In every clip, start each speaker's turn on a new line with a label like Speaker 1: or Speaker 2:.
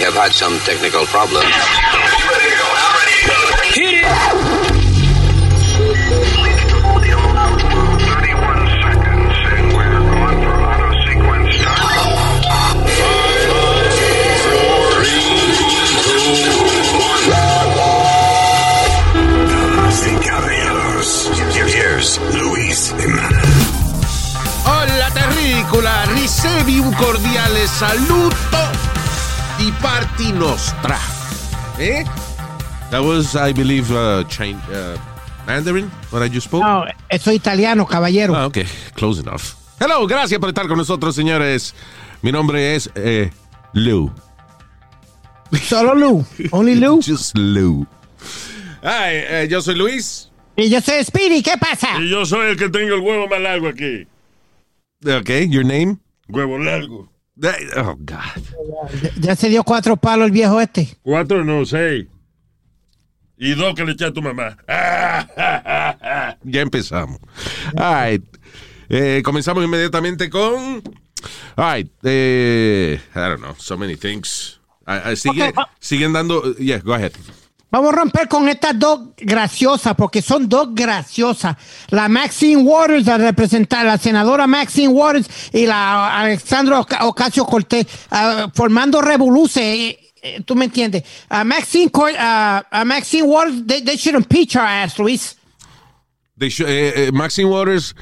Speaker 1: Have had some technical problems.
Speaker 2: Hit it!
Speaker 3: Hola terrícola, ricevi un cordiale saluto di parti nostra. Eh? That was, I believe, uh, Chin- uh, Mandarin, what I just spoke?
Speaker 4: No, eso es italiano, caballero.
Speaker 3: Ah, ok, close enough. Hello, gracias por estar con nosotros, señores. Mi nombre es eh, Lou.
Speaker 4: Solo Lou. Only Lou.
Speaker 3: Just Lou. Ay, eh, yo soy Luis.
Speaker 4: Y yo soy Speedy, ¿qué pasa?
Speaker 5: Y yo soy el que tengo el huevo más largo aquí.
Speaker 3: Ok, your name?
Speaker 5: Huevo largo.
Speaker 3: Oh, God.
Speaker 4: Ya- Ya se dio cuatro palos el viejo este.
Speaker 5: Cuatro, no, seis. Y dos que le eché a tu mamá.
Speaker 3: Ya empezamos. All right. Eh, comenzamos inmediatamente con. All right. eh, I don't know. So many things. Ah, ah, sigue-
Speaker 4: Ok, va-
Speaker 3: siguen dando. Yeah, go ahead.
Speaker 4: Vamos a romper con estas dos graciosas, porque son dos graciosas. La Maxine Waters, la representar, la senadora Maxine Waters y la Alexandra Oca- Ocasio Cortés, ah, formando revoluce. eh, eh, ¿Tú me entiendes? A Maxine, Cor- ah, a Maxine Waters, they, they should impeach her ass, Luis.
Speaker 3: They should- eh, eh, Maxine Waters.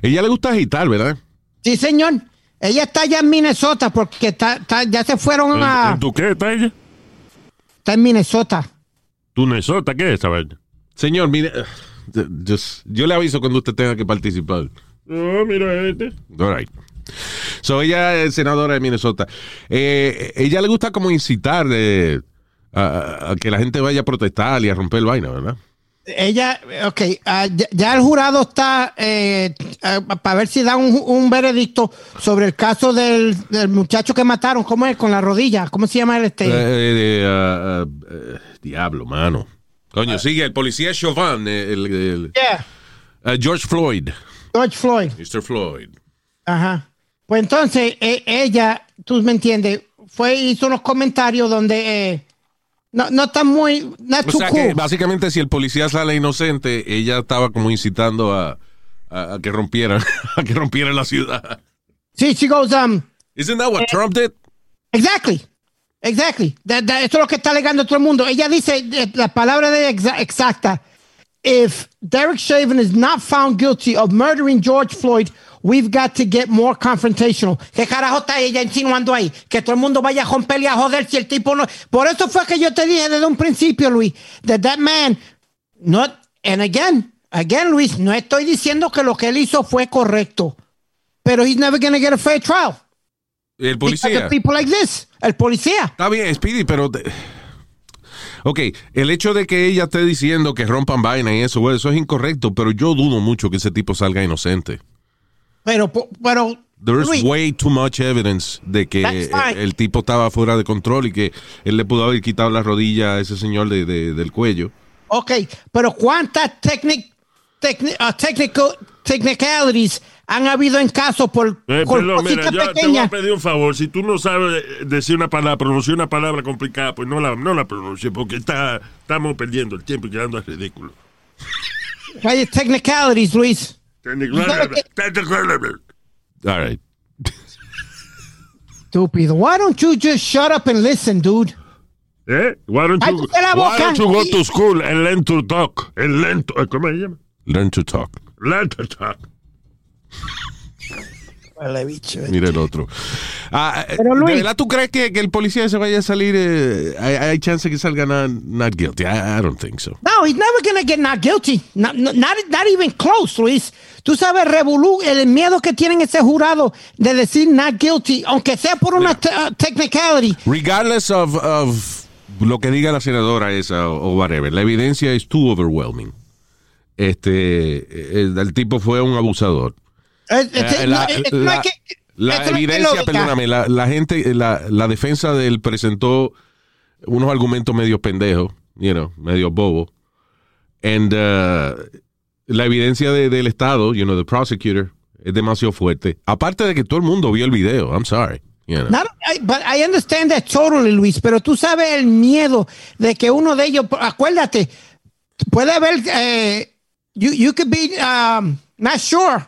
Speaker 3: Ella le gusta agitar, ¿verdad?
Speaker 4: Sí, señor. Ella está allá en Minnesota porque está, está- ya se fueron a...
Speaker 5: ¿En tu qué está ella?
Speaker 4: Está en Minnesota.
Speaker 5: ¿Tu Nesota qué es esa vaina?
Speaker 3: Señor, mire. eh, yo le aviso cuando usted tenga que participar.
Speaker 5: Oh, mira este.
Speaker 3: All right. So, ella es senadora de Minnesota. Eh, ella le gusta como incitar de, a, a que la gente vaya a protestar y a romper vaina, ¿verdad?
Speaker 4: Ella, ok, ah, ya, ya el jurado está para ver si da un, un veredicto sobre el caso del, del muchacho que mataron, ¿cómo es? Con la rodilla, ¿cómo se llama el este?
Speaker 3: Eh, eh, ah, ah, eh, diablo, mano. Coño, sigue, el policía Chauvin, eh, el, el-
Speaker 4: Yeah,
Speaker 3: ah, George Floyd.
Speaker 4: George Floyd.
Speaker 3: Mr. Floyd.
Speaker 4: Ajá. Pues entonces, eh, ella, tú me entiendes, fue, hizo unos comentarios donde eh, no, no está muy, not
Speaker 3: O sea
Speaker 4: cool.
Speaker 3: que básicamente si el policía sale inocente, ella estaba como incitando a, a- a que rompieran, a que rompieran la ciudad.
Speaker 4: Sí, she goes, um,
Speaker 3: Isn't that what Trump did?
Speaker 4: Exactly. Exactly. That- that- esto es lo que está alegando todo el mundo. Ella dice eh, la palabra de exa- exacta. If Derek Chauvin is not found guilty of murdering George Floyd, we've got to get more confrontational. ¿Qué carajo está ella insinuando ahí? Que todo el mundo vaya a romper y a joder si el tipo no. Por eso fue que yo te dije desde un principio, Luis, that that man, not, and again, again, Luis, no estoy diciendo que lo que él hizo fue correcto, pero he's never going to get a fair trial.
Speaker 3: El policía.
Speaker 4: people like this. El policía.
Speaker 3: Está bien, Speedy, pero... te- Ok, el hecho de que ella esté diciendo que rompan vaina y eso, eso es incorrecto, pero yo dudo mucho que ese tipo salga inocente.
Speaker 4: Pero, pero.
Speaker 3: There's
Speaker 4: Luis,
Speaker 3: way too much evidence de que el, el tipo estaba fuera de control y que él le pudo haber quitado la rodilla a ese señor de- de- del cuello.
Speaker 4: Ok, pero ¿cuántas technic, techni- uh, technical, technicalities han habido en casos por,
Speaker 5: Eh,
Speaker 4: por
Speaker 5: perdón, mira, yo te voy a pedir un favor. Si tú no sabes decir una palabra, pronunciar una palabra complicada, pues no la, no la pronuncie, porque está, estamos perdiendo el tiempo y quedando al ridículo.
Speaker 4: Hay technicalities, Luis.
Speaker 3: All right.
Speaker 4: Estúpido. Why don't you just shut up and listen, dude?
Speaker 5: ¿Eh? Why don't you, why don't you go to school and learn to talk? And learn to, ¿Cómo se llama?
Speaker 3: Learn to talk.
Speaker 5: Learn to talk.
Speaker 3: Mira el otro. Ah, eh,
Speaker 4: Pero,
Speaker 3: ¿De
Speaker 4: Luis-
Speaker 3: verdad tú crees que, que el policía se vaya a salir? eh, hay, hay chance que salga not, not guilty. I, I don't think so.
Speaker 4: No, he's never gonna get not guilty. Not, not, not even close, Luis. Tú sabes, revolú, el miedo que tienen ese jurado de decir not guilty, aunque sea por una te- uh, technicality.
Speaker 3: Regardless of, of lo que diga la senadora esa o, o whatever, la evidencia es too overwhelming. Este, el, el tipo fue un abusador. La evidencia, perdóname, la, la gente, la, la defensa de él presentó unos argumentos medio pendejos, you know, medio bobo. And uh, la evidencia de- del Estado, you know, the prosecutor, es demasiado fuerte. Aparte de que todo el mundo vio el video, I'm sorry. You know.
Speaker 4: Not- I- but I understand that totally, Luis, pero tú sabes el miedo de que uno de ellos, acuérdate, puede haber, eh, you, you could be um, not sure.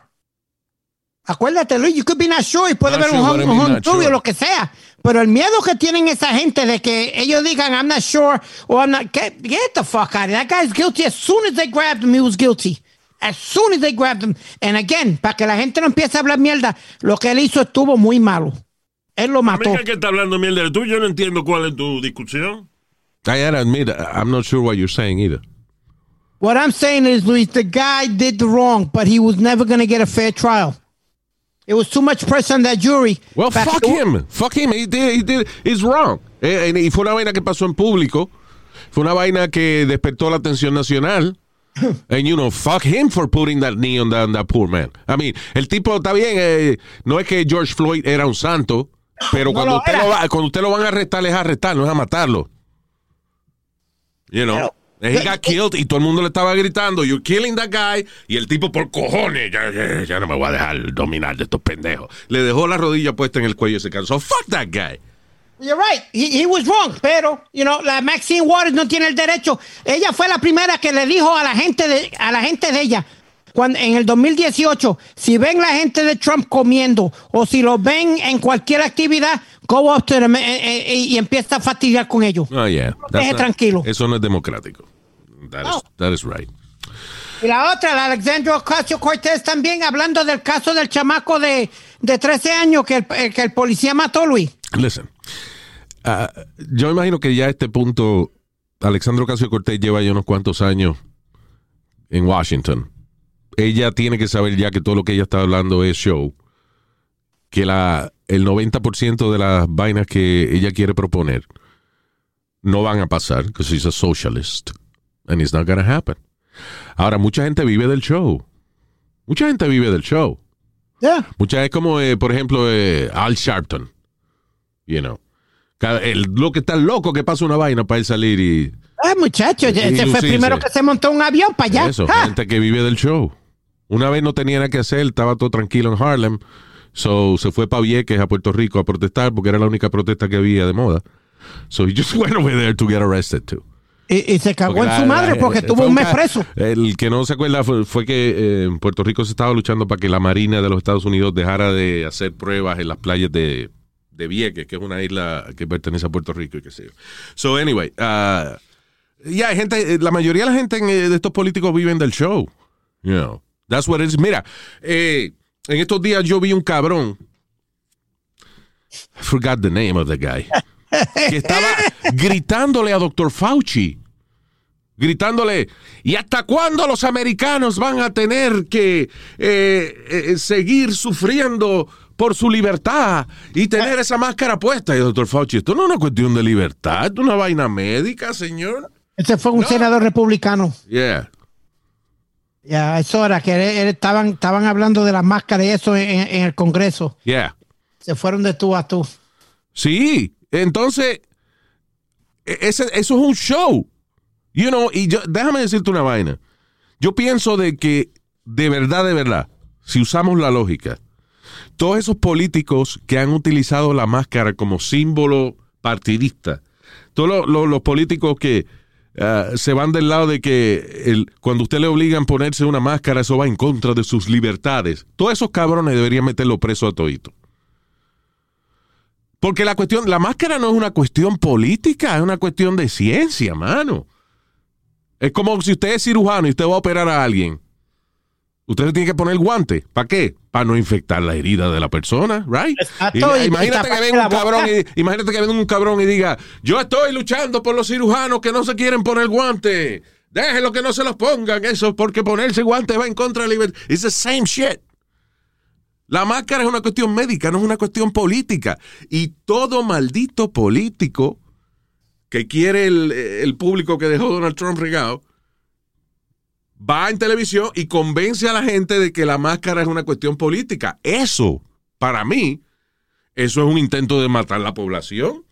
Speaker 4: Acuérdate, Luis, you could be not sure y puede haber
Speaker 3: sure,
Speaker 4: un, home- lo que sea. Pero el miedo que tienen esa gente de que ellos digan, I'm not sure, or I'm not, get, get the fuck out of here. That guy's guilty. As soon as they grabbed him, he was guilty. As soon as they grabbed him. And again, para que la gente no empiece a hablar mierda, lo que él hizo estuvo muy malo. Él lo mató.
Speaker 5: Amiga que está hablando mierda de tú, yo no entiendo cuál es tu discusión.
Speaker 3: I gotta admit, I'm not sure what you're saying either.
Speaker 4: What I'm saying is, Luis, the guy did the wrong, but he was never going to get a fair trial. It was too much pressure on that jury.
Speaker 3: Well, fuck him. Fuck him. He did, he did, he's wrong. Eh, eh, y fue una vaina que pasó en público. Fue una vaina que despertó la atención nacional. And you know, fuck him for putting that knee on that, on that poor man. I mean, el tipo está bien. eh, no es que George Floyd era un santo, pero
Speaker 4: No
Speaker 3: cuando,
Speaker 4: lo
Speaker 3: usted lo va, cuando usted lo van a arrestar, es a arrestar, no es a matarlo. You know. He got killed y todo el mundo le estaba gritando, you're killing that guy. Y el tipo por cojones, ya, ya- ya no me voy a dejar dominar de estos pendejos. Le dejó la rodilla puesta en el cuello y se cansó. Fuck that guy.
Speaker 4: You're right. He, he was wrong. Pero, you know, la Maxine Waters no tiene el derecho. Ella fue la primera que le dijo a la gente de, a la gente de ella. Cuando, en el 2018, si ven la gente de Trump comiendo o si lo ven en cualquier actividad, go up to them eh, eh, eh, y empieza a fastidiar con ellos.
Speaker 3: Oh, yeah.
Speaker 4: deje
Speaker 3: not-
Speaker 4: tranquilo.
Speaker 3: Eso no es democrático. That, is,
Speaker 4: No.
Speaker 3: that is right.
Speaker 4: Y la otra, la Alexandra Ocasio Cortés también, hablando del caso del chamaco de, de 13 años que el, que el policía mató, Luis.
Speaker 3: Listen, ah, yo imagino que ya a este punto Alexandro Casio Cortés lleva ya unos cuantos años en Washington. Ella tiene que saber ya que todo lo que ella está hablando es show. Que la, el 90% de las vainas que ella quiere proponer no van a pasar, because she's a socialist. And it's not gonna happen. Ahora, mucha gente vive del show. Mucha gente vive del show.
Speaker 4: Yeah.
Speaker 3: Muchas es como, eh, por ejemplo, eh, Al Sharpton. You know. El, lo que está loco que pasa una vaina para él salir y.
Speaker 4: Ay, muchacho, ese fue el primero que se montó un avión para allá.
Speaker 3: Eso,
Speaker 4: Ah.
Speaker 3: gente que vive del show. Una vez no tenía nada que hacer, estaba todo tranquilo en Harlem. So se fue para Vieques, a Puerto Rico, a protestar porque era la única protesta que había de moda. So he just went over there to get arrested too.
Speaker 4: Y, y se cagó
Speaker 3: Porque
Speaker 4: en su madre porque
Speaker 3: eh,
Speaker 4: estuvo
Speaker 3: fue
Speaker 4: un mes preso.
Speaker 3: El que no se acuerda fue, fue que eh, en Puerto Rico se estaba luchando para que la Marina de los Estados Unidos dejara de hacer pruebas en las playas de, de Vieques, que es una isla que pertenece a Puerto Rico y qué sé yo. So, anyway, uh, ya hay gente, eh, la mayoría de la gente en, eh, de estos políticos viven del show. You know, that's what it is. Mira, eh, en estos días yo vi un cabrón. I forgot the name of the guy. que estaba gritándole a Dr. Fauci gritándole, ¿y hasta cuándo los americanos van a tener que eh, eh, seguir sufriendo por su libertad y tener esa máscara puesta? Y doctor Fauci, esto no es una cuestión de libertad, es una vaina médica, señor.
Speaker 4: Ese fue un senador republicano.
Speaker 3: Yeah.
Speaker 4: Ya, eso era que él- él- estaban, estaban hablando de las máscaras y eso en, en el Congreso.
Speaker 3: Yeah.
Speaker 4: Se fueron de tú a tú.
Speaker 3: Sí, entonces, e- ese, eso es un show. You know, y yo, déjame decirte una vaina. Yo pienso de que, de verdad, de verdad, si usamos la lógica, todos esos políticos que han utilizado la máscara como símbolo partidista, todos los, los- los políticos que ah, se van del lado de que cuando usted le obligan a ponerse una máscara, eso va en contra de sus libertades, todos esos cabrones deberían meterlo preso a todito. Porque la cuestión, la máscara no es una cuestión política, es una cuestión de ciencia, mano. Es como si usted es cirujano y usted va a operar a alguien. Usted le tiene que poner guante. ¿Para qué? Para no infectar la herida de la persona, right?
Speaker 4: Y-
Speaker 3: imagínate que venga un cabrón y, imagínate que venga un cabrón y diga, yo estoy luchando por los cirujanos que no se quieren poner guante. Déjenlo que no se los pongan, eso, porque ponerse guante va en contra de la libertad. It's the same shit. La máscara es una cuestión médica, no es una cuestión política. Y todo maldito político que quiere el, el público que dejó Donald Trump regado, va en televisión y convence a la gente de que la máscara es una cuestión política. Eso, para mí, eso es un intento de matar la población.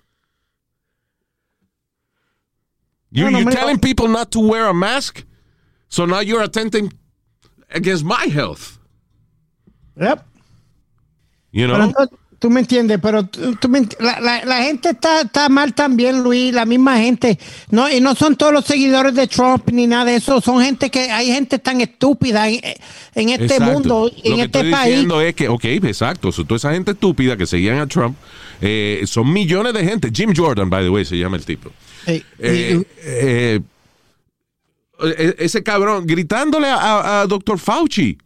Speaker 3: You,
Speaker 4: No, no,
Speaker 3: you're telling people not to wear a mask, so now you're attempting against my health.
Speaker 4: Yep.
Speaker 3: You know?
Speaker 4: Pero entonces, Tú me entiendes, pero tú, tú me ent- la, la- la gente está, está mal también, Luis, la misma gente. No, y no son todos los seguidores de Trump ni nada de eso. Son gente que, hay gente tan estúpida en, en este
Speaker 3: Exacto.
Speaker 4: mundo,
Speaker 3: Lo
Speaker 4: en
Speaker 3: que
Speaker 4: este
Speaker 3: estoy
Speaker 4: país.
Speaker 3: diciendo es que, ok, exacto. so, toda esa gente estúpida que seguían a Trump, eh, son millones de gente. Jim Jordan, by the way, se llama el tipo.
Speaker 4: Eh,
Speaker 3: Eh, eh, eh, ese cabrón gritándole a, a- a Dr. Fauci.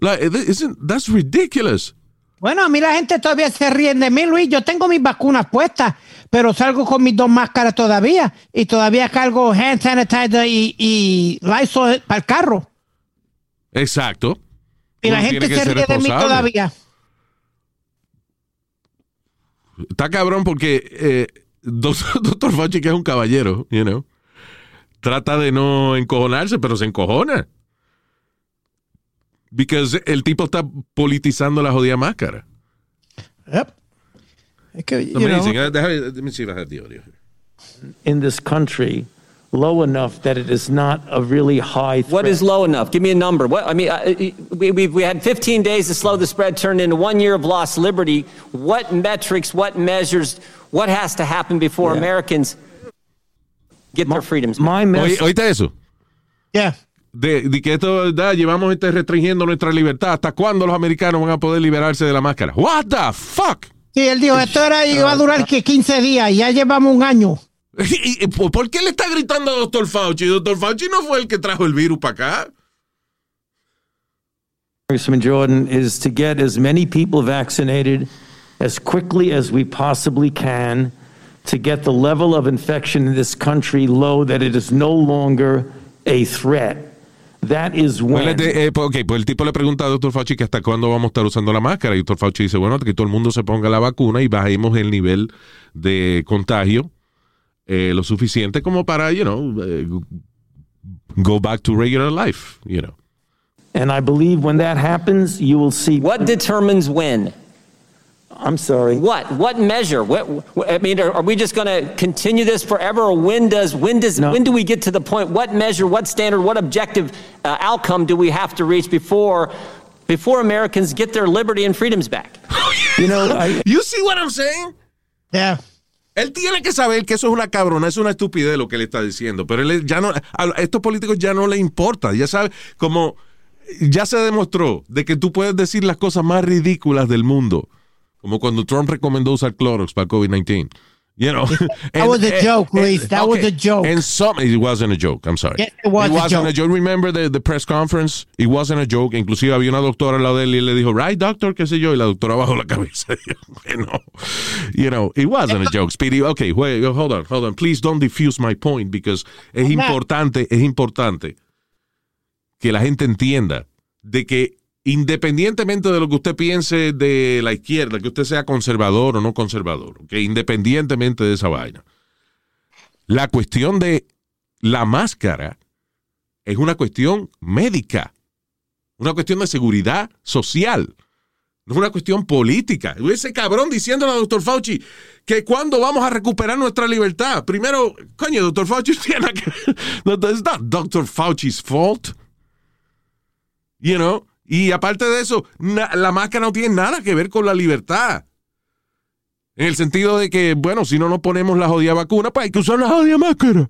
Speaker 3: Like, isn't- that's ridiculous.
Speaker 4: Bueno, a mí la gente todavía se ríen de mí, Luis. Yo tengo mis vacunas puestas, pero salgo con mis dos máscaras todavía. Y todavía cargo hand sanitizer y, y Lysol para el carro.
Speaker 3: Exacto.
Speaker 4: Y la gente se ríe de mí todavía.
Speaker 3: Está cabrón porque eh. Dr. Fauci, que es un caballero, you know, trata de no encojonarse, pero se encojona. Because el tipo está politizando la jodida máscara.
Speaker 4: Yep. Es que,
Speaker 3: It's
Speaker 4: you know,
Speaker 3: amazing. Uh, déjame- let me see if I have the audio here.
Speaker 2: in this country low enough that it is not a really high threat.
Speaker 6: What is low enough? Give me a number. What I mean, I- we, we, we had 15 days to slow the spread, turned into one year of lost liberty. What metrics, what measures, what has to happen before
Speaker 2: Yeah.
Speaker 6: Americans get their freedoms?
Speaker 2: My
Speaker 3: Oye,
Speaker 2: message.
Speaker 3: ¿Oíste eso?
Speaker 4: yeah.
Speaker 3: De, de que esto, da, llevamos este restringiendo nuestra libertad. ¿Hasta cuándo los americanos van a poder liberarse de la máscara? What the fuck?
Speaker 4: Sí, él dijo, esto era, iba a durar que 15 días y ya llevamos un año.
Speaker 3: ¿Y, y por qué le está gritando a Dr. Fauci? Dr. Fauci no fue el que trajo el virus para acá.
Speaker 2: Congressman Jordan, is to get as many people vaccinated as quickly as we possibly can to get the level of infection in this country low that it is no longer a threat. That is
Speaker 3: Pues,
Speaker 2: when.
Speaker 3: de- eh, pues, ok, pues el tipo le pregunta a Dr. Fauci que hasta cuándo vamos a estar usando la máscara. Y Dr. Fauci dice, bueno, que todo el mundo se ponga la vacuna y bajemos el nivel de contagio eh, lo suficiente como para, you know, eh, go back to regular life, you know.
Speaker 2: And I believe when that happens, you will see.
Speaker 6: What determines when?
Speaker 2: I'm sorry.
Speaker 6: What? What measure? What, what- I mean, are, are we just going to continue this forever, or when does when does
Speaker 2: No.
Speaker 6: when do we get to the point? What measure? What standard? What objective uh, outcome do we have to reach before before Americans get their liberty and freedoms back?
Speaker 2: You know, I,
Speaker 3: You see what I'm saying?
Speaker 4: Yeah.
Speaker 3: Él tiene que saber que eso es una cabrona, es una estupidez lo que le está diciendo, pero él ya no, a estos políticos ya no le importa, ya sabe, como ya se demostró de que tú puedes decir las cosas más ridículas del mundo, como cuando Trump recomendó usar Clorox para COVID-19. You know,
Speaker 4: That was a joke, Luis. That was a joke.
Speaker 3: And some, it wasn't a joke. I'm sorry.
Speaker 4: Yes, it was a
Speaker 3: wasn't
Speaker 4: joke.
Speaker 3: a joke. Remember the, the press conference? It wasn't a joke. Inclusive había una doctora al lado de él y le dijo, right, doctor, qué sé yo, y la doctora bajó la cabeza. bueno, you know, it wasn't a joke. Speedy, okay, wait, hold on, hold on. Please don't diffuse my point because es importante, es importante que la gente entienda de que independientemente de lo que usted piense de la izquierda, que usted sea conservador o no conservador, que independientemente de esa vaina, la cuestión de la máscara es una cuestión médica, una cuestión de seguridad social, no es una cuestión política. Ese cabrón diciéndole al doctor Fauci que cuando vamos a recuperar nuestra libertad. Primero, coño, doctor Fauci tiene que... No, It's not Dr. Fauci's fault. You know? Y aparte de eso, la máscara no tiene nada que ver con la libertad. En el sentido de que, bueno, si no nos ponemos la jodida vacuna, pues hay que usar la jodida máscara.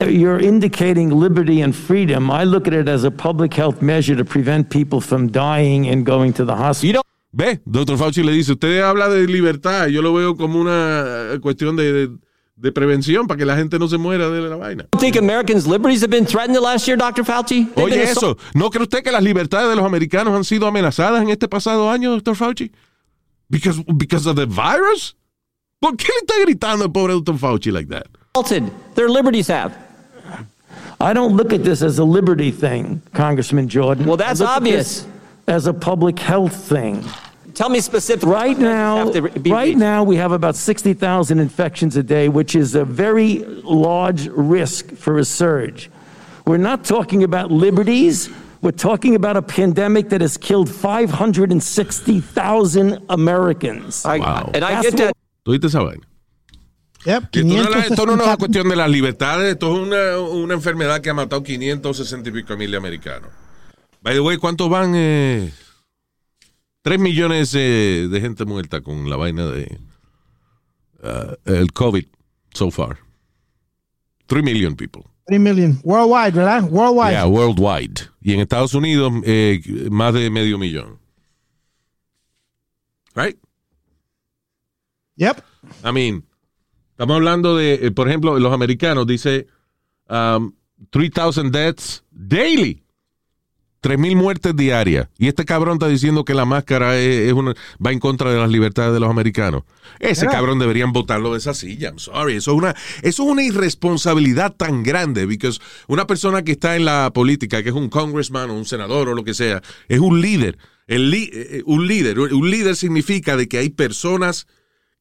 Speaker 2: You're indicating liberty and freedom. I look at it as a public health measure to prevent people from dying and going to the hospital.
Speaker 3: Ve, doctor Fauci le dice, usted habla de libertad, yo lo veo como una eh, cuestión de, de- de prevención para que la gente no se muera de la vaina.
Speaker 6: think Americans' liberties have been threatened the last year, Dr. Fauci? They've
Speaker 3: Oye eso, ¿no cree usted que las libertades de los americanos han sido amenazadas en este pasado año, doctor Fauci? Because, because of the virus? ¿Por qué le está gritando el pobre doctor Fauci like that?
Speaker 6: Their liberties have.
Speaker 2: I don't look at this as a liberty thing, Congressman Jordan.
Speaker 6: Well, that's
Speaker 2: I look at
Speaker 6: obvious.
Speaker 2: this As a public health thing.
Speaker 6: Tell me specifically.
Speaker 2: Right now,
Speaker 6: be
Speaker 2: right
Speaker 6: reached.
Speaker 2: now we have about 60,000 infections a day, which is a very large risk for a surge. We're not talking about liberties. We're talking about a pandemic that has killed 560,000 Americans.
Speaker 6: I,
Speaker 3: Wow.
Speaker 6: And I get that.
Speaker 2: what-
Speaker 3: ¿Tú oíste esa vaina?
Speaker 4: Yep.
Speaker 3: Que Esto no, es la- esto no es una
Speaker 4: 560.
Speaker 3: cuestión de las libertades, esto es una, una enfermedad que ha matado 560 y pico mil americanos. By the way, ¿cuántos van? Eh, 3 millones eh, de gente muerta con la vaina de uh, el COVID so far. 3 million people.
Speaker 4: 3 million. Worldwide, ¿verdad? Worldwide.
Speaker 3: Yeah, worldwide. Y en Estados Unidos, eh, más de medio millón. Right?
Speaker 4: Yep.
Speaker 3: I mean, estamos hablando de, eh, por ejemplo, los americanos, dice um, 3,000 deaths daily. 3.000 muertes diarias. Y este cabrón está diciendo que la máscara es, es una, va en contra de las libertades de los americanos. Ese cabrón deberían votarlo de esa silla. I'm sorry. Eso es una, eso es una irresponsabilidad tan grande. Because una persona que está en la política, que es un congressman o un senador o lo que sea, es un líder. El li- eh, un líder. Un líder significa de que hay personas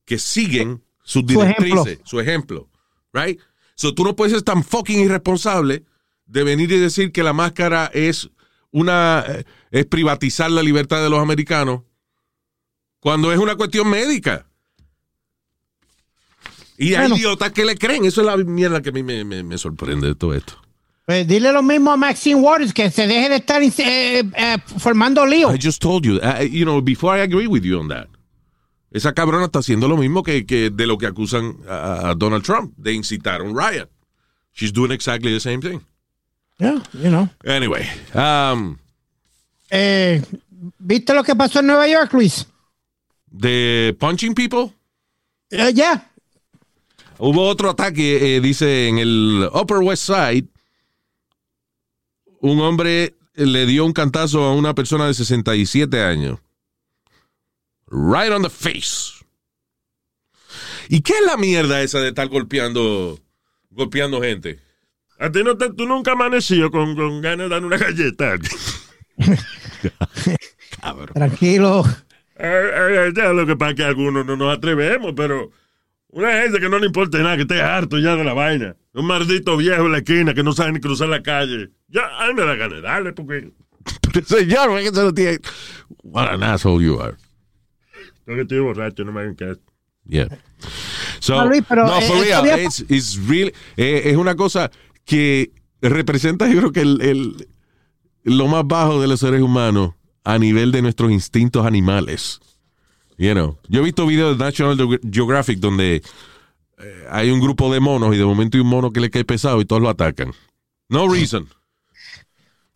Speaker 3: que siguen sus
Speaker 4: Su ejemplo.
Speaker 3: directrices, su ejemplo. Right? So tú no puedes ser tan fucking irresponsable de venir y decir que la máscara es una eh, es privatizar la libertad de los americanos cuando es una cuestión médica. Y hay
Speaker 4: Bueno.
Speaker 3: idiotas que le creen. Eso es la mierda que a mí me, me- me sorprende de todo esto.
Speaker 4: Pues dile lo mismo a Maxine Waters, que se deje de estar eh, eh, formando lío.
Speaker 3: I just told you, uh, you know, before I agree with you on that. Esa cabrona está haciendo lo mismo que, que de lo que acusan a, a Donald Trump, de incitar un riot. She's doing exactly the same thing.
Speaker 4: Yeah, you know.
Speaker 3: Anyway, um,
Speaker 4: Eh, ¿Viste lo que pasó en Nueva York, Luis?
Speaker 3: the punching people,
Speaker 4: Eh, ya.
Speaker 3: Hubo otro ataque, eh, dice, en el Upper West Side. Un hombre le dio un cantazo a una persona de 67 años. Right on the face. ¿Y qué es la mierda esa de estar golpeando, golpeando gente?
Speaker 5: A ti no te, tú nunca amanecido con, con ganas de dar una galleta.
Speaker 4: Tranquilo.
Speaker 5: Eh, eh, ya lo que pasa es que algunos no nos atrevemos, pero una gente que no le importa nada, que esté harto ya de la vaina. Un maldito viejo en la esquina que no sabe ni cruzar la calle. Ya, a mí me da ganas de darle porque
Speaker 3: Señor, ¿por qué se lo tiene? What an asshole you are.
Speaker 5: yo que estoy borracho, no me hagan caso.
Speaker 3: Yeah. So,
Speaker 4: No, Luis, pero,
Speaker 3: no,
Speaker 4: eh,
Speaker 3: for
Speaker 4: eh,
Speaker 3: real,
Speaker 4: todavía-
Speaker 3: it's, it's really, eh, es una cosa que representa, yo creo que el, el- lo más bajo de los seres humanos a nivel de nuestros instintos animales. You know, yo he visto videos de National Geo- Geographic donde eh, hay un grupo de monos y de momento hay un mono que le cae pesado y todos lo atacan. No reason.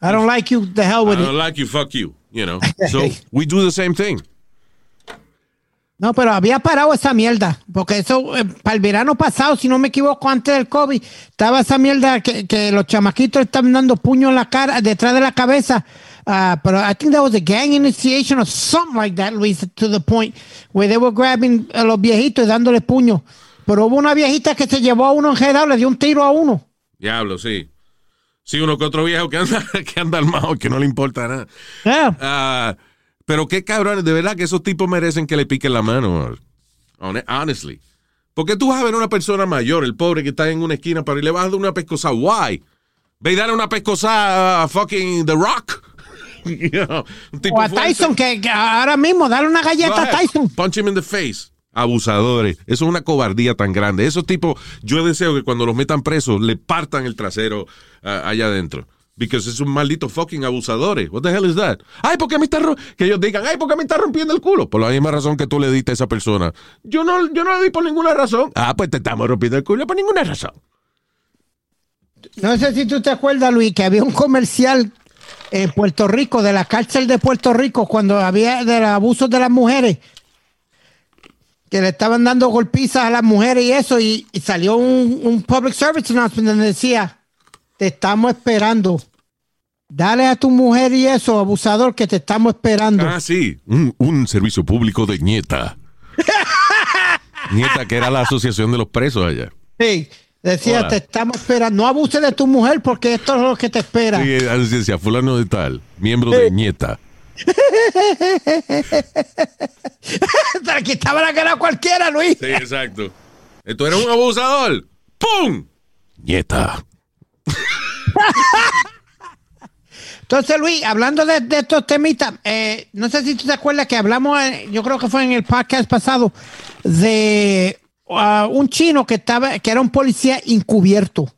Speaker 4: I don't like you. The hell
Speaker 3: I
Speaker 4: with
Speaker 3: don't
Speaker 4: it.
Speaker 3: like you, fuck you. You know, so we do the same thing.
Speaker 4: No, pero había parado esa mierda. Porque eso, eh, para el verano pasado, si no me equivoco, antes del COVID, estaba esa mierda que, que los chamaquitos estaban dando puño en la cara, detrás de la cabeza. Ah, pero I think that was a gang initiation or something like that, Luis, to the point where they were grabbing a los viejitos y dándole puño. Pero hubo una viejita que se llevó a uno enredado, le dio un tiro a uno.
Speaker 3: Diablo, sí. Sí, uno que otro viejo que anda, que anda armado, que no le importa nada.
Speaker 4: Yeah.
Speaker 3: Ah, pero qué cabrones, de verdad que esos tipos merecen que le piquen la mano. hon- Honestly. Porque tú vas a ver a una persona mayor, el pobre que está en una esquina, para y le vas a dar una pescosa. Why? Ve y dale una pescosa a fucking The Rock. You know, un tipo
Speaker 4: O a. Tyson, que, que ahora mismo, dale una galleta a. Tyson.
Speaker 3: Punch him in the face. Abusadores. Eso es una cobardía tan grande. Esos tipos, yo deseo que cuando los metan presos, le partan el trasero ah, allá adentro. Because es un maldito fucking abusadores. What the hell is that? Ay, ¿por qué me está? Que ellos digan, ay, ¿por qué me está rompiendo el culo? Por la misma razón que tú le diste a esa persona. Yo no, yo no le di por ninguna razón. Ah, pues te estamos rompiendo el culo por ninguna razón.
Speaker 4: No sé si tú te acuerdas, Luis, que había un comercial en Puerto Rico, de la cárcel de Puerto Rico, cuando había de los abusos de las mujeres, que le estaban dando golpizas a las mujeres y eso, y, y salió un, un public service announcement donde decía, te estamos esperando. Dale a tu mujer y eso, abusador, que te estamos esperando.
Speaker 3: Ah, sí. Un, un servicio público de nieta. nieta, que era la asociación de los presos allá.
Speaker 4: Sí, decía,
Speaker 3: Hola.
Speaker 4: te estamos esperando. No abuses de tu mujer porque esto es lo que te espera.
Speaker 3: Sí, así decía, fulano de tal, miembro de nieta.
Speaker 4: Te quitaba la cara a cualquiera, Luis.
Speaker 3: Sí, exacto. Esto era un abusador. ¡Pum! Nieta.
Speaker 4: Entonces, Luis, hablando de, de estos temitas, eh, no sé si tú te acuerdas que hablamos, eh, yo creo que fue en el podcast pasado, de ah, un chino que estaba, que era un policía encubierto.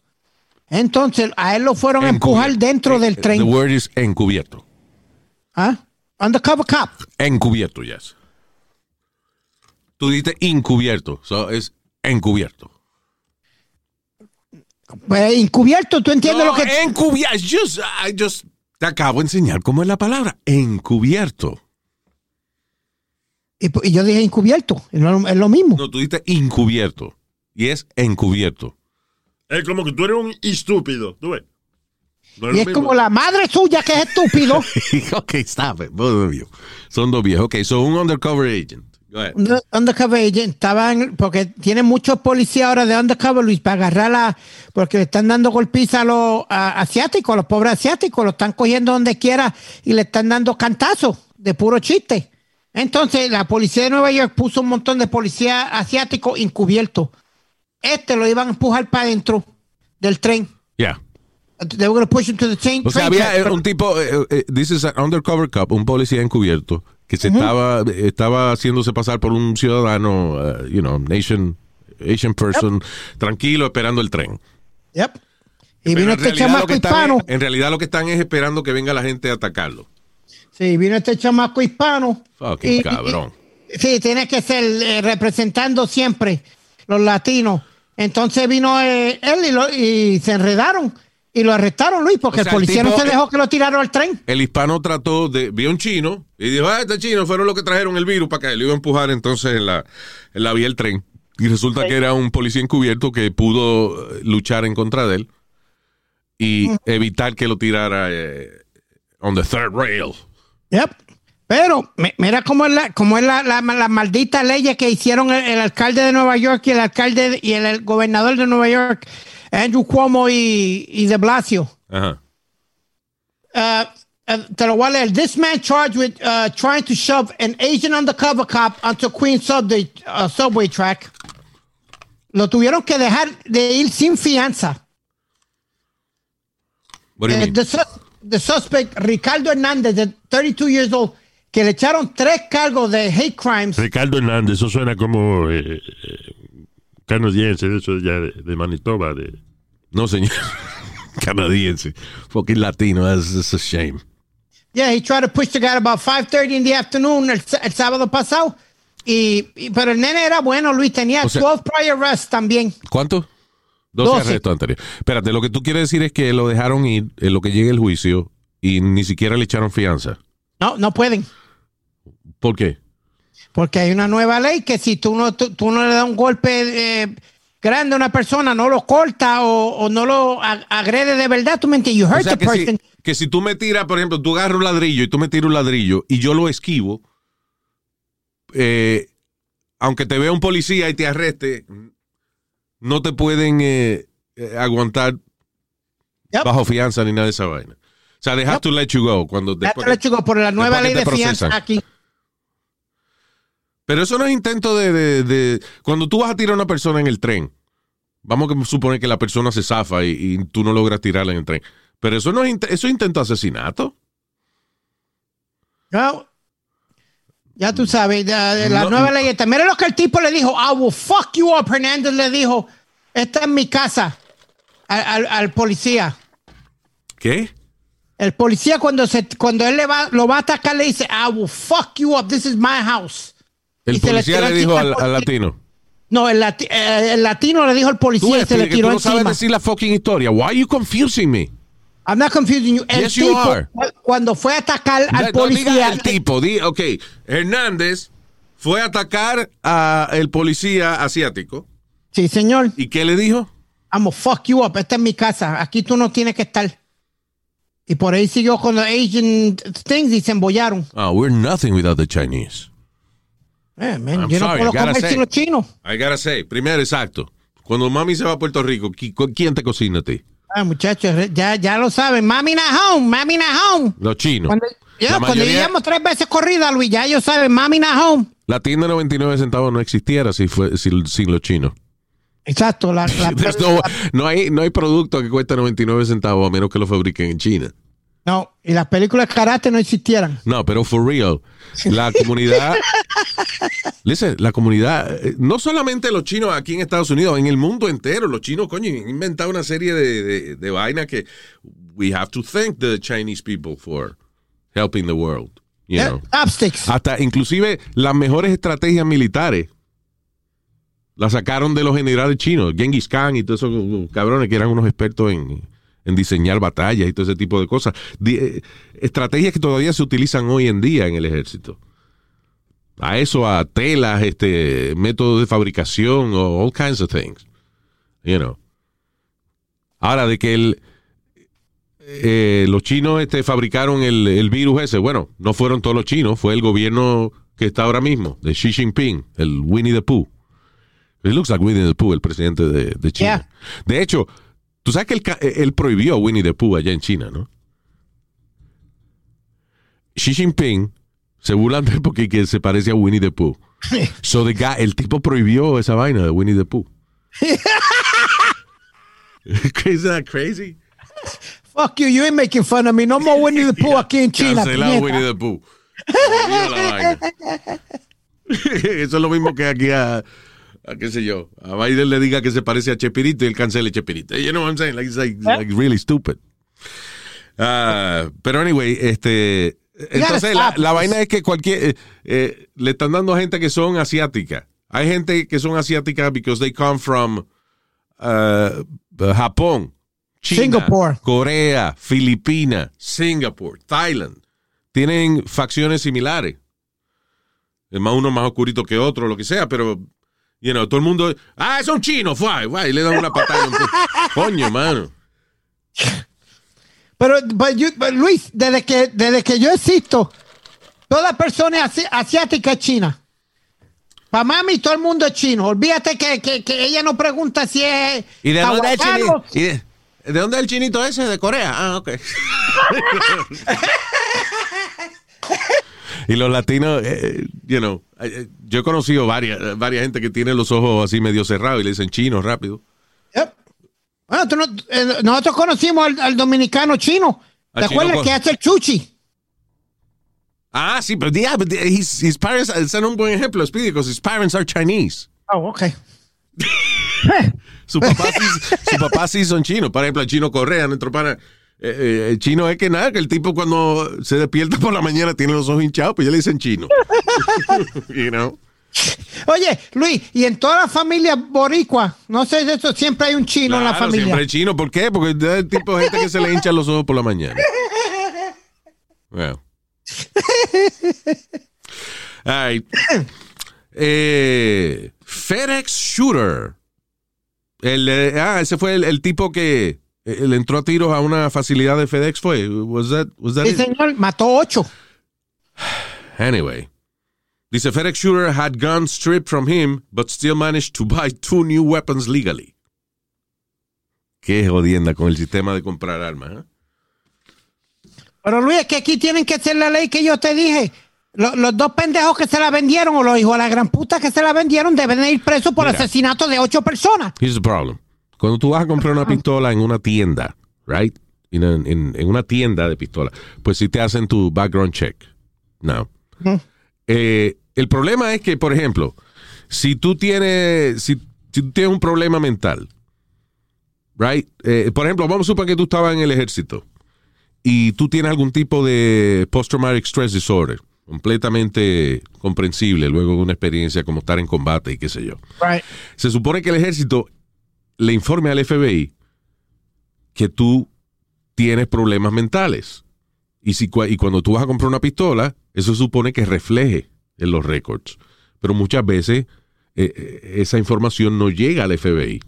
Speaker 4: Entonces, a él lo fueron a empujar dentro del
Speaker 3: The
Speaker 4: tren.
Speaker 3: word is encubierto.
Speaker 4: ¿Ah? Undercover cop.
Speaker 3: Encubierto, yes. Tú dijiste encubierto, so es encubierto.
Speaker 4: Pues, encubierto, ¿tú entiendes
Speaker 3: No,
Speaker 4: lo que...?
Speaker 3: encubierto. Just, I just te acabo de enseñar cómo es la palabra. Encubierto.
Speaker 4: Y, y yo dije encubierto, es lo, es lo mismo.
Speaker 3: No, tú dijiste encubierto. Y es encubierto.
Speaker 5: Es como que tú eres un estúpido, tú ves. No
Speaker 4: y es
Speaker 5: mismo.
Speaker 4: como la madre suya que es estúpido.
Speaker 3: ok, stop it. Both of you. Son dos viejos. Ok, so un undercover agent.
Speaker 4: Un undercover agent estaban porque tienen muchos policías ahora de undercover Luis para agarrarla porque le están dando golpiza a los a- asiáticos, a los pobres asiáticos, lo están cogiendo donde quiera y le están dando cantazos de puro chiste. Entonces la policía de Nueva York puso un montón de policías asiáticos encubiertos. Este lo iban a empujar para adentro del tren.
Speaker 3: Yeah.
Speaker 4: They were going to push him to the train.
Speaker 3: O sea,
Speaker 4: train
Speaker 3: había
Speaker 4: track,
Speaker 3: eh, un tipo, eh, eh, this is an undercover cop, un policía encubierto, que se estaba, estaba haciéndose pasar por un ciudadano, eh, you know, nation, Asian person, tranquilo, esperando el tren.
Speaker 4: Yep. Y
Speaker 3: Pero
Speaker 4: vino
Speaker 3: en
Speaker 4: este
Speaker 3: realidad lo
Speaker 4: chamaco
Speaker 3: que están
Speaker 4: hispano.
Speaker 3: es- en realidad lo que están es esperando que venga la gente a atacarlo.
Speaker 4: Sí, vino este chamaco hispano.
Speaker 3: Fucking
Speaker 4: Y- y-
Speaker 3: cabrón.
Speaker 4: sí, tiene que ser eh, representando siempre los latinos. Entonces vino eh, él y, lo- y se enredaron y lo arrestaron, Luis, porque
Speaker 3: O sea,
Speaker 4: el
Speaker 3: el
Speaker 4: policía no se dejó que lo tiraron al tren.
Speaker 3: El hispano trató de, vio un chino y dijo, ah, este chino fueron los que trajeron el virus para que le iba a empujar entonces en la, en la vía del tren. Y resulta que era un policía encubierto que pudo eh, luchar en contra de él y evitar que lo tirara eh, on the third rail.
Speaker 4: Yep. Pero mi- mira cómo es la, cómo es la, la, la maldita ley que hicieron el, el alcalde de Nueva York y el alcalde de- y el, el gobernador de Nueva York, Andrew Cuomo y, y de Blasio.
Speaker 3: Ajá.
Speaker 4: uh, uh, te a leer. This man charged with uh, trying to shove an Asian undercover cop onto Queens subway, uh, subway track. Lo tuvieron que dejar de ir sin fianza.
Speaker 3: What do you
Speaker 4: Eh,
Speaker 3: mean?
Speaker 4: the, sus- the suspect, Ricardo Hernández, de 32 years old, que le echaron tres cargos de hate crimes.
Speaker 5: Ricardo Hernández, eso suena como eh, eh, canadiense, de eso ya de, de Manitoba. De,
Speaker 3: No, señor. Canadiense. Fucking latino. That's, that's a shame.
Speaker 4: Yeah, he tried to push the guy about 5.30 in the afternoon el, el sábado pasado. Y, y- pero el nene era bueno, Luis, tenía
Speaker 3: O sea-
Speaker 4: 12 prior arrests también.
Speaker 3: ¿Cuánto? 12
Speaker 4: Doce.
Speaker 3: arrestos anteriores. Espérate, lo que tú quieres decir es que lo dejaron ir en lo que llegue el juicio y ni siquiera le echaron fianza.
Speaker 4: No, no pueden.
Speaker 3: ¿Por qué?
Speaker 4: Porque hay una nueva ley que si tú no, tú, tú no le das un golpe eh, grande a una persona, no lo corta o, o no lo ag- agrede de verdad, tú me entiendes, you
Speaker 3: O
Speaker 4: hurt
Speaker 3: sea,
Speaker 4: the
Speaker 3: que si, que si tú me tiras, por ejemplo, tú agarras un ladrillo y tú me tiras un ladrillo y yo lo esquivo, eh, aunque te vea un policía y te arreste, no te pueden eh, eh, aguantar
Speaker 4: Yep.
Speaker 3: bajo fianza ni nada de esa vaina. O sea, they have
Speaker 4: Yep.
Speaker 3: to let you go cuando
Speaker 4: Ya
Speaker 3: después
Speaker 4: te lo
Speaker 3: que-
Speaker 4: chico, por la nueva ley de fianza aquí.
Speaker 3: Pero eso no es intento de, de- de- Cuando tú vas a tirar a una persona en el tren, vamos a suponer que la persona se zafa y, y tú no logras tirarla en el tren. Pero eso no es, eso es intento de asesinato.
Speaker 4: No. Ya tú sabes, de la
Speaker 3: No.
Speaker 4: nueva ley. Mira lo que el tipo le dijo. I will fuck you up. Hernández le dijo, esta es mi casa al, al- al policía.
Speaker 3: ¿Qué?
Speaker 4: El policía cuando se cuando él le va, lo va a atacar le dice, I will fuck you up. This is my house.
Speaker 3: El
Speaker 4: le
Speaker 3: policía le dijo al,
Speaker 4: policía.
Speaker 3: latino.
Speaker 4: No, el, lati- eh, el latino le dijo al
Speaker 3: Tú,
Speaker 4: policía y se le tiró
Speaker 3: tú no sabes decir la fucking historia. Why are you confusing me?
Speaker 4: I'm not confusing you. El
Speaker 3: Yes, you are.
Speaker 4: cuando fue a atacar al
Speaker 3: No diga
Speaker 4: policía,
Speaker 3: el tipo. di- ok, Hernández fue a atacar al policía asiático.
Speaker 4: sí, señor,
Speaker 3: ¿Y qué le dijo?
Speaker 4: I'm gonna fuck you up. Esta es mi casa. Aquí tú no tienes que estar. Y por ahí siguió con los Asian things y se embollaron.
Speaker 3: Oh, we're nothing without the Chinese.
Speaker 4: Eh, man, yo no puedo comer los chinos.
Speaker 3: I gotta say, primero, exacto. Cuando mami se va a Puerto Rico, ¿qui- ¿quién te cocina a ti?
Speaker 4: Ah, muchachos, ya, ya lo saben. Mami na home, mami na home.
Speaker 3: Los chinos.
Speaker 4: Cuando,
Speaker 3: La
Speaker 4: llegamos tres veces corrida, Luis, ya ellos saben, mami na home.
Speaker 3: La tienda de 99 centavos no existiera si fue, si- sin los chinos.
Speaker 4: Exacto. La, la-
Speaker 3: no hay, no hay producto que cueste 99 centavos a menos que lo fabriquen en China.
Speaker 4: No, y las películas de karate no existieran.
Speaker 3: No, pero for real, la comunidad, listen, la comunidad, eh, no solamente los chinos aquí en Estados Unidos, en el mundo entero, los chinos, coño, han inventado una serie de, de, de vainas que we have to thank the Chinese people for helping the world. You
Speaker 4: Yeah,
Speaker 3: know. Hasta inclusive las mejores estrategias militares las sacaron de los generales chinos, Genghis Khan y todos esos cabrones que eran unos expertos en, en diseñar batallas y todo ese tipo de cosas. Eh, estrategias que todavía se utilizan hoy en día en el ejército. A eso, a telas, este, métodos de fabricación, o all kinds of things. You know. Ahora, de que el, eh, los chinos este, fabricaron el, el virus ese. Bueno, no fueron todos los chinos, fue el gobierno que está ahora mismo, de Xi Jinping, el Winnie the Pooh. It looks like Winnie the Pooh, el presidente de, de China.
Speaker 4: Yeah.
Speaker 3: De hecho, tú sabes que él, ca- él prohibió a Winnie the Pooh allá en China, ¿no? Xi Jinping se burlan de él porque que se parece a Winnie the Pooh. So the guy- el tipo prohibió esa vaina de Winnie the Pooh. Is that crazy?
Speaker 4: Fuck you, you ain't making fun of me. No more Winnie the Pooh aquí en China.
Speaker 3: Cancelado. Winnie the Pooh. Eso es lo mismo que aquí a, a qué sé yo, a Biden le diga que se parece a Chepirito y él cancele Chepirito. You know what I'm saying? Like, it's like, like really stupid. Ah, pero anyway, este, entonces la, la vaina es que cualquier, eh, eh, le están dando a gente que son asiáticas. Hay gente que son asiáticas because they come from uh, Japón, China,
Speaker 4: Singapore.
Speaker 3: Corea, Filipinas, Singapore, Thailand. Tienen facciones similares. Es más uno más oscurito que otro, lo que sea, pero, you know, todo el mundo, ah, es un chino, fue, y le dan una patada. Coño, mano.
Speaker 4: Pero, but you- but Luis, desde que, desde que yo existo, toda persona asi- asiática es china. Para mami, todo el mundo es chino. Olvídate que, que, que ella no pregunta si es.
Speaker 3: ¿Y de dónde es el
Speaker 4: hawaiano.
Speaker 3: chinito? ¿Y de, de dónde es el chinito ese? De Corea. Ah, ok. y los latinos, eh, you know, eh, yo he conocido varias, varias gente que tiene los ojos así medio cerrados y le dicen chinos rápido.
Speaker 4: Yep. Bueno, tú no- eh, nosotros conocimos al, al dominicano chino. ¿Te
Speaker 3: chino
Speaker 4: acuerdas que hace el chuchi?
Speaker 3: Ah, sí, pero yeah, but his, his parents, es un buen ejemplo, Speedy, because his parents are Chinese.
Speaker 4: Oh, ok.
Speaker 3: Su papá, sí, su papá sí son chinos. Por ejemplo, el chino Correa, nuestro pana. Eh, eh, el chino es que nada, que el tipo cuando se despierta por la mañana tiene los ojos hinchados, pues ya le dicen chino. you know?
Speaker 4: Oye, Luis, y en toda la familia boricua, no sé de eso, siempre hay un chino en la familia.
Speaker 3: siempre es chino. ¿Por qué? Porque es el tipo de gente que se le hinchan los ojos por la mañana. Well. All right. Eh, FedEx Shooter. El, eh, ah, ese fue el, el tipo que eh, le entró a tiros a una facilidad de FedEx, ¿fue? Was that, was that
Speaker 4: Sí,
Speaker 3: it?
Speaker 4: señor, mató ocho.
Speaker 3: Anyway. Dice FedEx Shooter had guns stripped from him, but still managed to buy two new weapons legally. Qué jodienda con el sistema de comprar armas. ¿eh?
Speaker 4: Pero Luis, es que aquí tienen que hacer la ley que yo te dije. Lo- Los, dos pendejos que se la vendieron o los hijos de la gran puta que se la vendieron deben de ir presos por
Speaker 3: Mira.
Speaker 4: asesinato de ocho personas.
Speaker 3: Here's the problem. Cuando tú vas a comprar una pistola en una tienda, right? En, en- en una tienda de pistola, pues si te hacen tu background check. No. Eh, el problema es que, por ejemplo, si tú tienes, si, si tú tienes un problema mental, right? Eh, por ejemplo, vamos a suponer que tú estabas en el ejército y tú tienes algún tipo de post-traumatic stress disorder, completamente comprensible luego de una experiencia como estar en combate y qué sé yo.
Speaker 4: Right.
Speaker 3: Se supone que el ejército le informe al FBI que tú tienes problemas mentales. Y, cuando tú vas a comprar una pistola, eso supone que refleje en los récords. Pero muchas veces eh, eh, esa información no llega al FBI.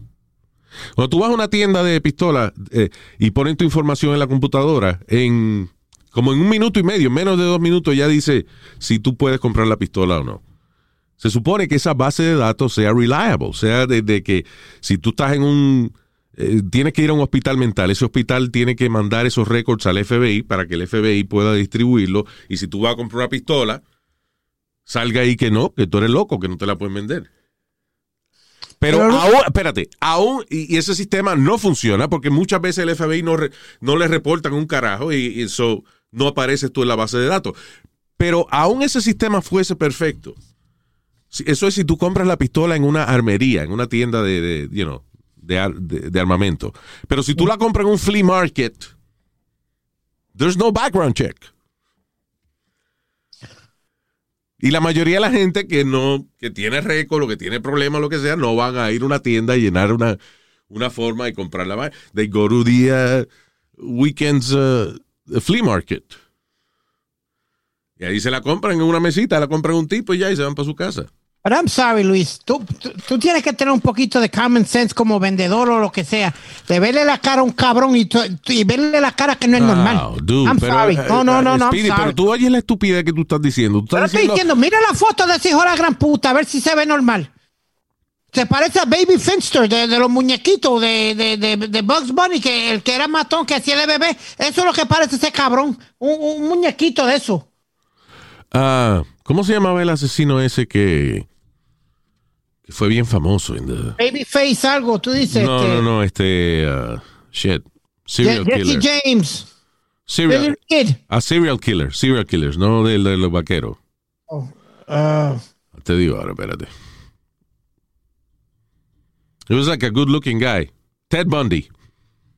Speaker 3: Cuando tú vas a una tienda de pistolas eh, y ponen tu información en la computadora, en como en un minuto y medio, en menos de dos minutos, ya dice si tú puedes comprar la pistola o no se supone que esa base de datos sea reliable, sea de, de que si tú estás en un, eh, tienes que ir a un hospital mental, ese hospital tiene que mandar esos récords al FBI para que el FBI pueda distribuirlo y si tú vas a comprar una pistola, salga ahí que no, que tú eres loco, que no te la pueden vender. Pero
Speaker 4: Pero
Speaker 3: aún, espérate, aún, y, y ese sistema no funciona porque muchas veces el FBI no, re- no le reportan un carajo y, eso no apareces tú en la base de datos. Pero aún ese sistema fuese perfecto, eso es si tú compras la pistola en una armería, en una tienda de, you know, de, de- de armamento. Pero si tú la compras en un flea market, there's no background check. Y la mayoría de la gente que no, que tiene récord o que tiene problemas, lo que sea, no van a ir a una tienda y llenar una, una forma y comprar la. They go to the uh, weekends uh, flea market. Y ahí se la compran en una mesita, la compran un tipo y ya y se van para su casa.
Speaker 4: But I'm sorry, Luis. Tú, tú, tú tienes que tener un poquito de common sense como vendedor o lo que sea. De verle la cara a un cabrón y, y verle la cara que no es normal.
Speaker 3: Dude,
Speaker 4: I'm
Speaker 3: pero,
Speaker 4: sorry.
Speaker 3: eh,
Speaker 4: No, no, no, no. I'm
Speaker 3: Speedy,
Speaker 4: sorry.
Speaker 3: pero tú oyes la estupidez que tú estás diciendo. Tú
Speaker 4: Pero
Speaker 3: estás
Speaker 4: estoy
Speaker 3: diciendo,
Speaker 4: diciendo, mira la foto de ese hijo de la gran puta, a ver si se ve normal. Se parece a Baby Finster de, de los muñequitos de, de, de, de Bugs Bunny, que el que era matón, que hacía el bebé. Eso es lo que parece ese cabrón. Un, un muñequito de eso.
Speaker 3: Ah, ¿cómo se llamaba el asesino ese que, que fue bien famoso? en the-
Speaker 4: Baby Face algo, tú dices.
Speaker 3: no, no, no, este, ah, shit, serial
Speaker 4: Je- Jesse
Speaker 3: killer.
Speaker 4: James.
Speaker 3: Serial,
Speaker 4: Kid.
Speaker 3: a serial killer, serial killers, no de, de los vaqueros.
Speaker 4: Ah,
Speaker 3: Te digo ahora, espérate. He was like a good looking guy. Ted Bundy.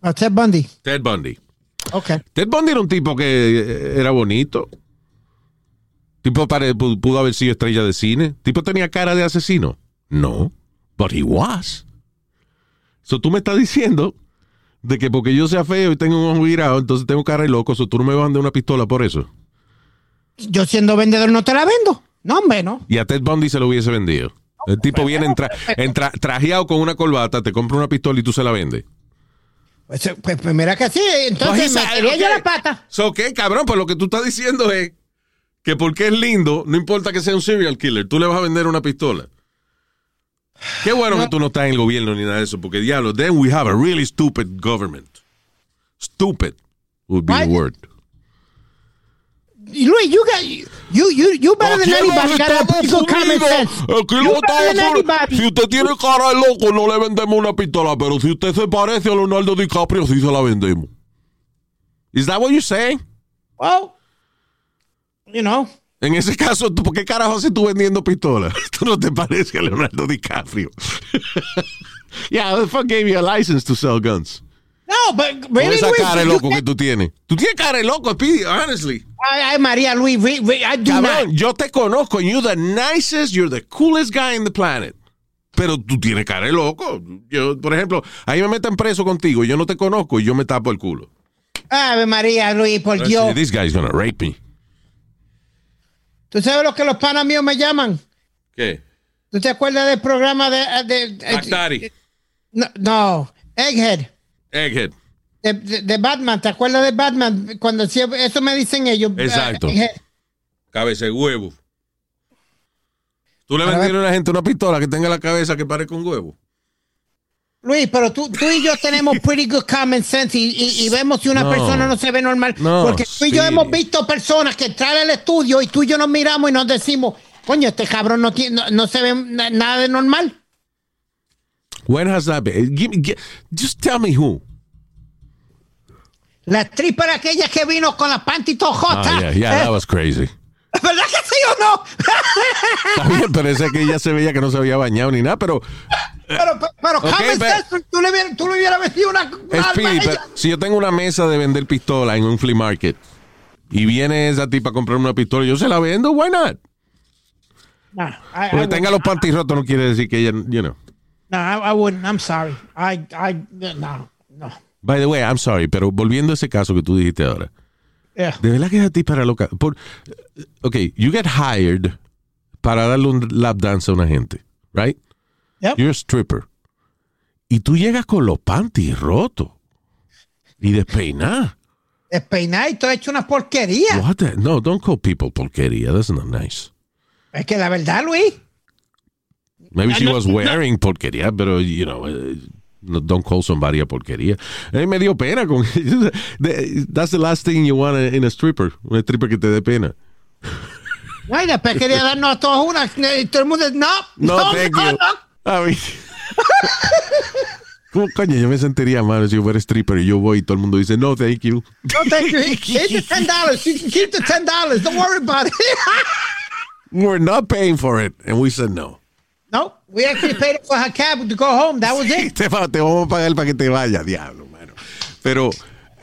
Speaker 4: ah, Ted Bundy.
Speaker 3: Ted Bundy.
Speaker 4: Okay.
Speaker 3: Ted Bundy era un tipo que eh, era bonito. Tipo pare- pu- pudo haber sido estrella de cine. Tipo tenía cara de asesino. No. But he was. So tú me estás diciendo de que porque yo sea feo y tengo un ojo virado, entonces tengo cara de loco, so tú no me vas a dar una pistola por eso.
Speaker 4: Yo siendo vendedor no te la vendo. No, hombre, no.
Speaker 3: Y a Ted Bundy se lo hubiese vendido. El tipo viene en tra- en tra- trajeado con una corbata, te compra una pistola y tú se la vendes.
Speaker 4: Pues, pues, pues mira que sí. Entonces me
Speaker 3: Pues,
Speaker 4: yo
Speaker 3: ok.
Speaker 4: la pata.
Speaker 3: So, ¿qué, cabrón? Pues lo que tú estás diciendo es que porque es lindo, no importa que sea un serial killer, tú le vas a vender una pistola. Qué bueno que tú no estás en el gobierno ni nada de eso, porque diablo, then we have a really stupid government. Stupid would be the
Speaker 4: Right.
Speaker 3: word.
Speaker 4: Luis, you got you you you better than anybody got a pretty good common sense. You better than anybody.
Speaker 3: Si usted tiene cara de loco, no le vendemos una pistola, pero si usted se parece a Leonardo DiCaprio, sí se la vendemos. Is that what you're saying?
Speaker 4: Well, you know.
Speaker 3: En ese caso, ¿tú- ¿por qué carajo haces tú vendiendo pistolas? Tú no te pareces a Leonardo DiCaprio. yeah, the fuck gave you a license to sell guns.
Speaker 4: No, but
Speaker 3: Con
Speaker 4: really,
Speaker 3: esa cara de loco que tú tienes. Tú tienes cara de loco, Speedy, honestly.
Speaker 4: Ay, ay, María Luis, re- re- I do
Speaker 3: Cabrón,
Speaker 4: not.
Speaker 3: yo te conozco. You're the nicest, you're the coolest guy in the planet. Pero tú tienes cara de loco. Yo, por ejemplo, ahí me meten preso contigo, yo no te conozco y yo me tapo el culo.
Speaker 4: Ave María Luis, por Dios.
Speaker 3: This guy's gonna rape me.
Speaker 4: ¿Tú sabes lo que los panas míos me llaman?
Speaker 3: ¿Qué?
Speaker 4: ¿Tú te acuerdas del programa de... de, de-
Speaker 3: Mac Daddy.
Speaker 4: no, no, Egghead.
Speaker 3: Egghead.
Speaker 4: De, de- de Batman, ¿te acuerdas de Batman? Cuando eso me dicen ellos.
Speaker 3: Exacto.
Speaker 4: eh, Egghead.
Speaker 3: Cabeza de huevo. ¿Tú le vendieron a la gente una pistola que tenga la cabeza que parezca un huevo?
Speaker 4: Luis, pero tú, tú y yo tenemos pretty good common sense y, y- y vemos si una
Speaker 3: No.
Speaker 4: persona no se ve normal.
Speaker 3: No,
Speaker 4: Porque tú y yo
Speaker 3: sí.
Speaker 4: hemos visto personas que entran al estudio y tú y yo nos miramos y nos decimos, coño, este cabrón no, tiene, no, no se ve na- nada de normal.
Speaker 3: When has that been? Give me- gi- just tell me who.
Speaker 4: La stripper aquella que vino con la panty todo jota.
Speaker 3: Ah, yeah, yeah, that was crazy.
Speaker 4: ¿Verdad que sí o no?
Speaker 3: Está bien, pero ese que ella se veía que no se había bañado ni nada, pero
Speaker 4: pero pero, pero
Speaker 3: Ok,
Speaker 4: common
Speaker 3: pero-
Speaker 4: tú le, hubieras- tú le hubieras metido una, una
Speaker 3: Speedy, pero si yo tengo una mesa de vender pistola en un flea market y viene esa tipa a comprarme una pistola, yo se la vendo, why not?
Speaker 4: No, I, I
Speaker 3: Porque tenga los panties rotos no quiere decir que ella, you know.
Speaker 4: No, I, I wouldn't. I'm sorry. I, I, no, no.
Speaker 3: By the way, I'm sorry, pero volviendo a ese caso que tú dijiste ahora,
Speaker 4: Yeah.
Speaker 3: de verdad que esa tipa era loca. Por, ok, you get hired para darle un lap dance a una gente, right?
Speaker 4: Yep.
Speaker 3: You're a stripper. Y tú llegas con los panties rotos y despeinada.
Speaker 4: Despeinado y todo hecho una porquería.
Speaker 3: What the- No, don't call people porquería. That's not nice.
Speaker 4: Es que la verdad, Luis,
Speaker 3: Maybe she
Speaker 4: no,
Speaker 3: was
Speaker 4: no.
Speaker 3: wearing porquería, pero, you know, eh, no, don't call somebody a porquería. Mí me dio pena con That's the last thing you want in a stripper. Un stripper que te dé pena.
Speaker 4: no, y después quería darnos a todos una. Y todo el mundo, no,
Speaker 3: No,
Speaker 4: no,
Speaker 3: thank
Speaker 4: no,
Speaker 3: you.
Speaker 4: no.
Speaker 3: A mí- ¿Cómo coño? Yo me sentiría mal si yo fuera stripper y yo voy y todo el mundo dice, no, thank you.
Speaker 4: No, thank you. Keep the ten dollars. You can keep the ten dollars. Don't worry about it.
Speaker 3: We're not paying for it. And we said no.
Speaker 4: We actually paid for her cab to go home. That was it.
Speaker 3: te, te vamos a pagar para que te vaya, diablo, mano. Pero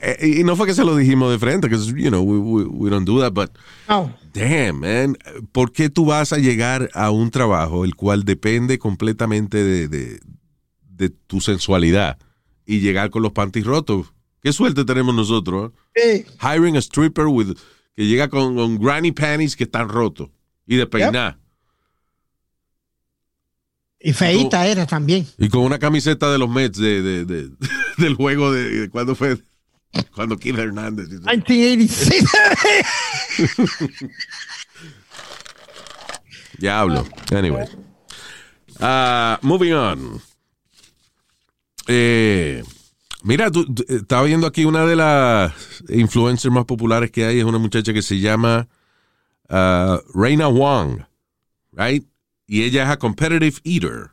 Speaker 3: Eh, y no fue que se lo dijimos de frente, because, you know, we, we, we don't do that, but
Speaker 4: No.
Speaker 3: damn, man, ¿por qué tú vas a llegar a un trabajo el cual depende completamente de, de, de tu sensualidad y llegar con los panties rotos? Qué suerte tenemos nosotros, ¿eh?
Speaker 4: Sí.
Speaker 3: Hiring a stripper with, que llega con, con granny panties que están rotos y de peinar.
Speaker 4: Y feíta era también.
Speaker 3: Y con una camiseta de los Mets de, de- de- del juego de, cuando fue cuando Kid Hernández. hizo-
Speaker 4: 1986.
Speaker 3: Diablo. Anyway. Ah, moving on. Eh, mira, tú, tú- estaba viendo aquí una de las influencers más populares que hay. Es una muchacha que se llama ah, Reina Wang. Right? Y ella es a competitive eater.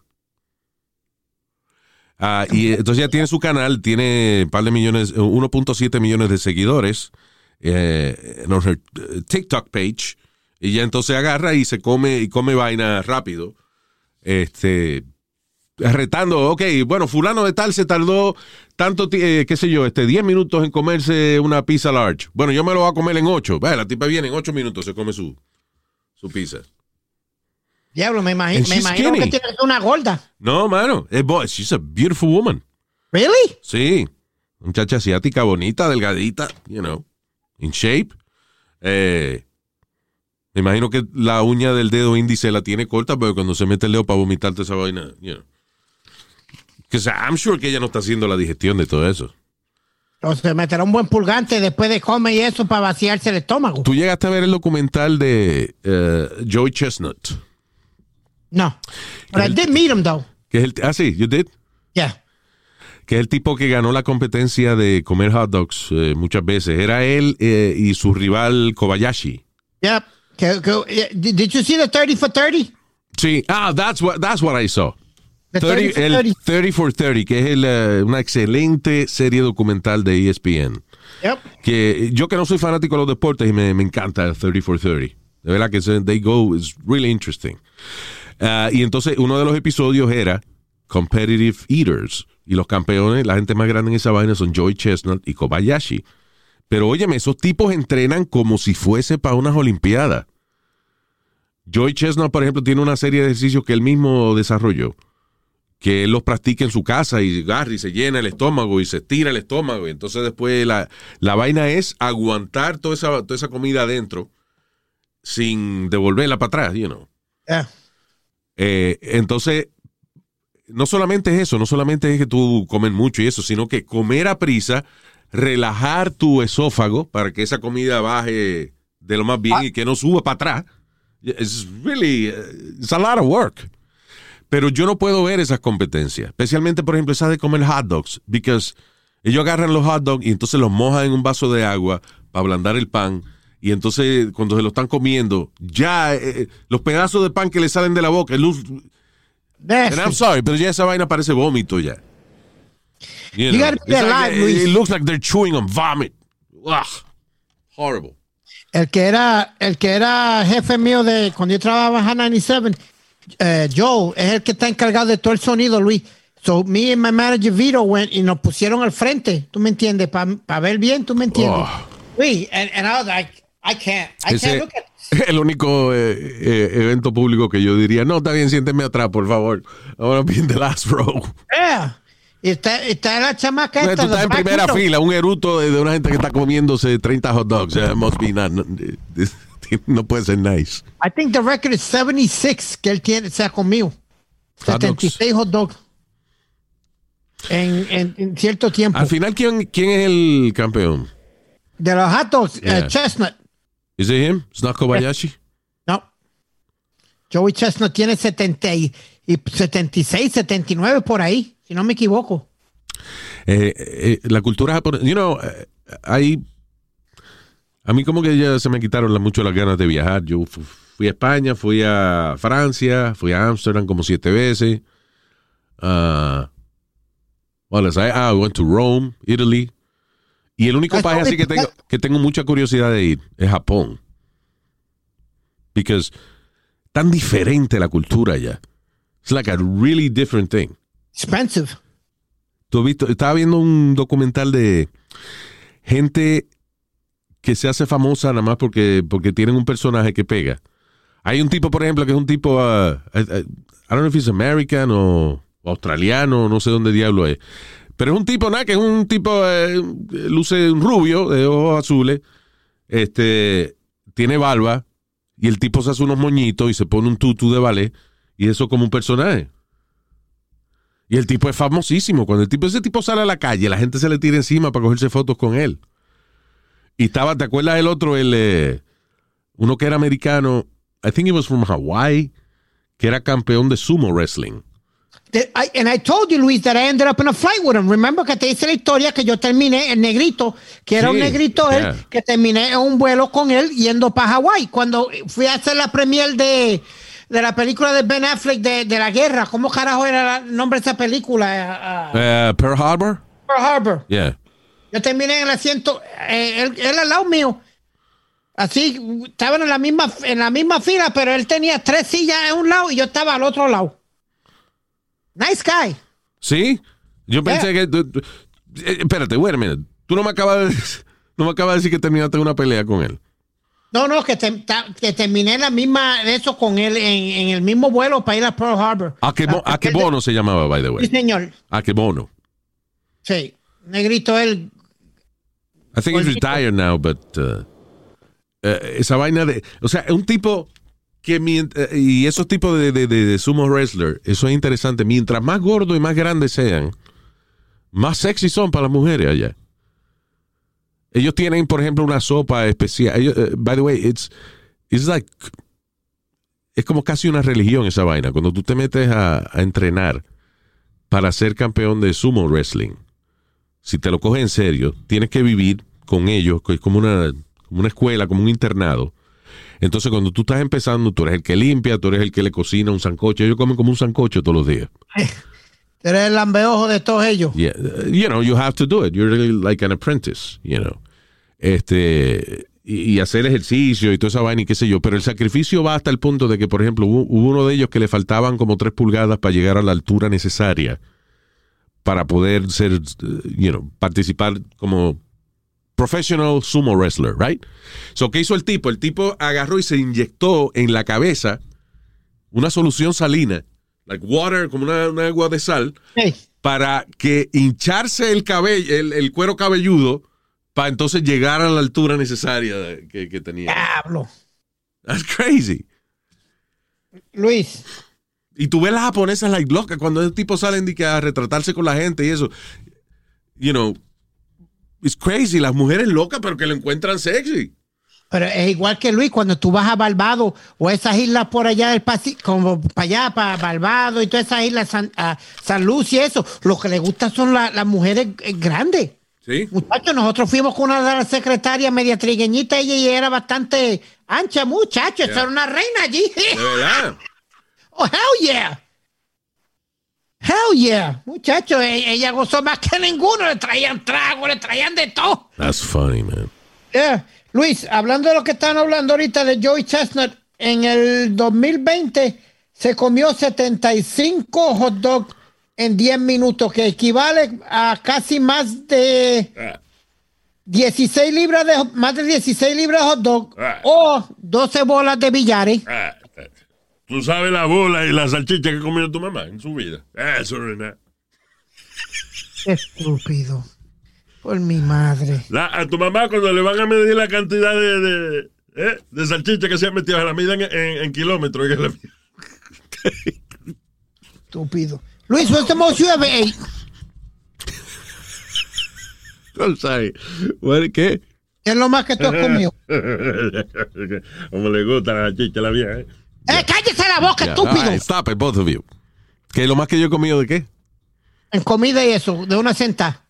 Speaker 3: Ah, y entonces ella tiene su canal, tiene un par de millones, eh, 1.7 millones de seguidores eh, en her eh, TikTok page. Y ya entonces agarra y se come y come vaina rápido. Este retando, ok, bueno, fulano de tal se tardó tanto, eh, qué sé yo, este 10 minutos en comerse una pizza large. Bueno, yo me lo voy a comer en 8. la tipa viene en 8 minutos, se come su, su pizza.
Speaker 4: Diablo, me, imagi- me imagino
Speaker 3: skinny.
Speaker 4: que tiene una gorda.
Speaker 3: No, mano, es boy, she's a beautiful woman.
Speaker 4: ¿Really?
Speaker 3: Sí, muchacha asiática bonita, delgadita, you know, in shape. Eh, me imagino que la uña del dedo índice la tiene corta, pero cuando se mete el dedo para vomitar toda esa vaina, you know. Que sea, I'm sure que ella no está haciendo la digestión de todo eso.
Speaker 4: Entonces meterá un buen pulgante después de comer y eso para vaciarse el estómago.
Speaker 3: Tú llegaste a ver el documental de eh, Joey Chestnut,
Speaker 4: No. But I did meet him though.
Speaker 3: que es el, ah sí, you did,
Speaker 4: Yeah.
Speaker 3: que es el tipo que ganó la competencia de comer hot dogs eh, muchas veces. Era él eh, y su rival Kobayashi.
Speaker 4: Yep. Que- que- did you see the 30 for 30?
Speaker 3: Sí, ah, that's what, that's what I saw.
Speaker 4: The
Speaker 3: 30,
Speaker 4: 30 for
Speaker 3: el
Speaker 4: 30.
Speaker 3: 30 for 30, que es el, eh, una excelente serie documental de ESPN.
Speaker 4: Yep.
Speaker 3: Que yo que no soy fanático de los deportes y me, me encanta el 30 for 30. De verdad que They Go is really interesting. Ah, y entonces uno de los episodios era Competitive Eaters. Y los campeones, la gente más grande en esa vaina son Joey Chestnut y Kobayashi. Pero óyeme, esos tipos entrenan como si fuese para unas Olimpiadas. Joey Chestnut, por ejemplo, tiene una serie de ejercicios que él mismo desarrolló que él los practica en su casa y agarra y se llena el estómago y se tira el estómago. Y entonces después la, la vaina es aguantar toda esa, toda esa comida adentro sin devolverla para atrás, you know. Eh, entonces, no solamente es eso, no solamente es que tú comes mucho y eso, sino que comer a prisa, relajar tu esófago para que esa comida baje de lo más bien y que no suba para atrás. It's really, uh, it's a lot of work. Pero yo no puedo ver esas competencias, especialmente, por ejemplo, esas de comer hot dogs, because ellos agarran los hot dogs y entonces los mojan en un vaso de agua para ablandar el pan. Y entonces, cuando se lo están comiendo, ya eh, los pedazos de pan que le salen de la boca, el luz. And I'm sorry, pero ya esa vaina parece vómito ya. You,
Speaker 4: You gotta be
Speaker 3: like,
Speaker 4: alive,
Speaker 3: eh,
Speaker 4: Luis.
Speaker 3: It looks like they're chewing on vomit. Ugh. Horrible.
Speaker 4: El que era, el que era jefe mío de cuando yo trabajaba en 97, eh, Joe, es el que está encargado de todo el sonido, Luis. So me and my manager Vito went y nos pusieron al frente, ¿tú me entiendes? Para ver bien, ¿tú me entiendes? Luis, and, and I was like, I can't, I
Speaker 3: Ese
Speaker 4: can't look at
Speaker 3: el único eh, eh, evento público que yo diría, no, está bien, siénteme atrás, por favor. I want to be in the last row.
Speaker 4: Yeah. Está, está la chamaca
Speaker 3: Tú
Speaker 4: esta.
Speaker 3: estás
Speaker 4: the
Speaker 3: en primera fila, un eruto de de una gente que está comiéndose 30 hot dogs. Yeah, must be not, no, no puede ser nice.
Speaker 4: I think the record is 76 que él tiene, se ha comido.
Speaker 3: Hot dogs.
Speaker 4: 76 hot dogs. En, en, en cierto tiempo.
Speaker 3: Al final, ¿quién, quién es el campeón?
Speaker 4: De los hot dogs, eh,
Speaker 3: Yeah.
Speaker 4: Chestnut.
Speaker 3: ¿Es it him? ¿Es not Kobayashi?
Speaker 4: No. Joey Chestnut tiene 70 y, y 76, 79 por ahí, si no me equivoco.
Speaker 3: Eh, eh, la cultura japonesa, you know, eh, hay, a mí como que ya se me quitaron la- mucho las ganas de viajar. Yo fu- fui a España, fui a Francia, fui a Amsterdam como siete veces. Ah, well, I, I went to Rome, Italy. Y el único país así que tengo, que tengo mucha curiosidad de ir es Japón. Because tan diferente la cultura allá. It's like a really different thing.
Speaker 4: Expensive.
Speaker 3: Tú has visto, estaba viendo un documental de gente que se hace famosa nada más porque, porque tienen un personaje que pega. Hay un tipo, por ejemplo, que es un tipo, uh, I don't know if he's American o australiano, no sé dónde diablo es. Pero es un tipo, nada, que es un tipo, eh, luce rubio, de ojos azules, este, tiene barba, y el tipo se hace unos moñitos y se pone un tutú de ballet, y eso como un personaje. Y el tipo es famosísimo. Cuando el tipo, ese tipo sale a la calle, la gente se le tira encima para cogerse fotos con él. Y estaba, ¿te acuerdas del otro? El, eh, uno que era americano, I think he was from Hawaii, que era campeón de sumo wrestling.
Speaker 4: The- I- and I told you, Luis, that I ended up in a flight with him. Remember que te hice la historia que yo terminé, el negrito, que era
Speaker 3: Sí,
Speaker 4: un negrito él, que terminé en un vuelo con él yendo para Hawái. Cuando fui a hacer la premier de, de la película de Ben Affleck de, de la guerra, ¿cómo carajo era el nombre de esa película? Uh, uh,
Speaker 3: Eh, Pearl Harbor?
Speaker 4: Pearl Harbor.
Speaker 3: Yeah.
Speaker 4: Yo terminé en el asiento, eh, él, él al lado mío. Así, estaban en la misma en la misma fila, pero él tenía tres sillas en un lado y yo estaba al otro lado. Nice guy.
Speaker 3: ¿Sí? Yo pensé que... tú- tú- eh, espérate, wait a minute. Tú no me acabas de, no me acabas de decir que terminaste una pelea con él.
Speaker 4: No, no, que, te- ta- que terminé la misma de eso con él en, en el mismo vuelo para ir a Pearl Harbor.
Speaker 3: ¿A qué, mo- a qué bono se llamaba, by the
Speaker 4: Sí,
Speaker 3: way?
Speaker 4: señor.
Speaker 3: ¿A qué bono?
Speaker 4: Sí. Negrito él.
Speaker 3: I think he's retired now, but uh, eh, esa vaina de, o sea, un tipo que eh, y esos tipos de, de, de- de sumo wrestler, eso es interesante. Mientras más gordo y más grandes sean, más sexy son para las mujeres allá. Ellos tienen, por ejemplo, una sopa especial. Eh, by the way, it's, it's like es como casi una religión esa vaina. Cuando tú te metes a, a entrenar para ser campeón de sumo wrestling, si te lo coges en serio, tienes que vivir con ellos, que es como una, como una escuela, como un internado. Entonces, cuando tú estás empezando, tú eres el que limpia, tú eres el que le cocina un sancocho. Ellos comen como un sancocho todos los días.
Speaker 4: Tú eres el lambeojo de todos ellos.
Speaker 3: Yeah, uh, you know, you have to do it. You're really like an apprentice, you know. Este, y, y hacer ejercicio y toda esa vaina y qué sé yo. Pero el sacrificio va hasta el punto de que, por ejemplo, hubo, hubo uno de ellos que le faltaban como tres pulgadas para llegar a la altura necesaria para poder ser, uh, you know, participar como professional sumo wrestler, right? So, ¿qué hizo el tipo? El tipo agarró y se inyectó en la cabeza una solución salina, like water, como una, una agua de sal,
Speaker 4: Hey,
Speaker 3: para que hincharse el cabello, el, el cuero cabelludo, para entonces llegar a la altura necesaria que, que tenía.
Speaker 4: diablo.
Speaker 3: That's crazy.
Speaker 4: Luis,
Speaker 3: Y tú ves las japonesas like locas cuando esos tipos salen de que a retratarse con la gente y eso. You know, it's crazy. Las mujeres locas, pero que lo encuentran sexy.
Speaker 4: pero es igual que Luis, cuando tú vas a Barbados o esas islas por allá del Pacífico, como para allá, para Barbados y todas esas islas, San, a San Lucio y eso, lo que le gusta son la- las mujeres eh, grandes.
Speaker 3: ¿Sí?
Speaker 4: Muchachos, nosotros fuimos con una de las secretarias media trigueñita ella y era bastante ancha, muchacho. Esa era una reina allí.
Speaker 3: De verdad.
Speaker 4: Oh, hell yeah. Hell yeah. Muchacho, e- ella gozó más que ninguno. Le traían trago, le traían de todo.
Speaker 3: That's funny, man.
Speaker 4: Yeah. Luis, hablando de lo que están hablando ahorita de Joey Chestnut, en el 2020 se comió 75 hot dogs en 10 minutos, que equivale a casi más de
Speaker 5: Ah,
Speaker 4: 16 libras de más de 16 libras de hot dog
Speaker 5: Ah.
Speaker 4: o 12 bolas de billares.
Speaker 5: Tú sabes la bola y la salchicha que comió tu mamá en su vida. Eso no es nada.
Speaker 4: Estúpido. Por mi madre.
Speaker 5: La- a tu mamá cuando le van a medir la cantidad de, de, ¿eh? de salchicha que se ha metido, la miden en, en- en kilómetros.
Speaker 4: Estúpido. Luis, what's the most you ever ate?
Speaker 3: I'm sorry. What, ¿Qué?
Speaker 4: ¿Qué es lo más que tú has comido?
Speaker 5: Como le gusta la salchicha la vieja. ¿eh?
Speaker 4: ¡Eh, cállese la boca,
Speaker 3: Yeah,
Speaker 4: estúpido!
Speaker 3: right, stop it, both of you. ¿Qué lo más que yo he comido de qué?
Speaker 4: En comida y eso, de una centa.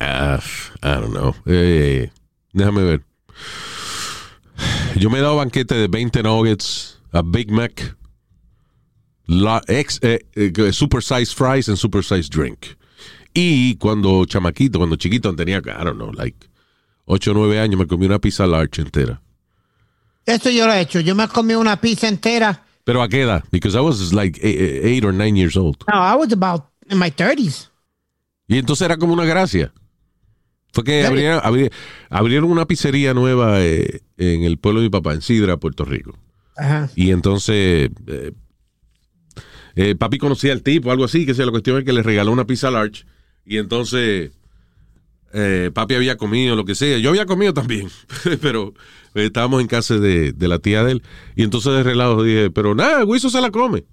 Speaker 3: Ah, I don't know. Eh, déjame ver. Yo me he dado banquete de 20 nuggets, a Big Mac, la ex, eh, eh, super size fries and super size drink. Y cuando chamaquito, cuando chiquito tenía, I don't know, like 8 o 9 años, me comí una pizza large entera.
Speaker 4: Eso yo lo he hecho. Yo me he comido una pizza entera.
Speaker 3: Pero a qué edad? Because I was like 8 or 9 years old.
Speaker 4: No, I was about in my 30s.
Speaker 3: Y entonces era como una gracia. Fue que abrieron, abri- abrieron una pizzería nueva eh, en el pueblo de mi papá, en Sidra, Puerto Rico.
Speaker 4: Ajá.
Speaker 3: Y entonces eh, eh, papi conocía al tipo, algo así, que sea la cuestión es que le regaló una pizza large. Y entonces eh, papi había comido, lo que sea. Yo había comido también, pero estábamos en casa de, de la tía de él. Y entonces de relajo dije, pero nada, Wiso se la come.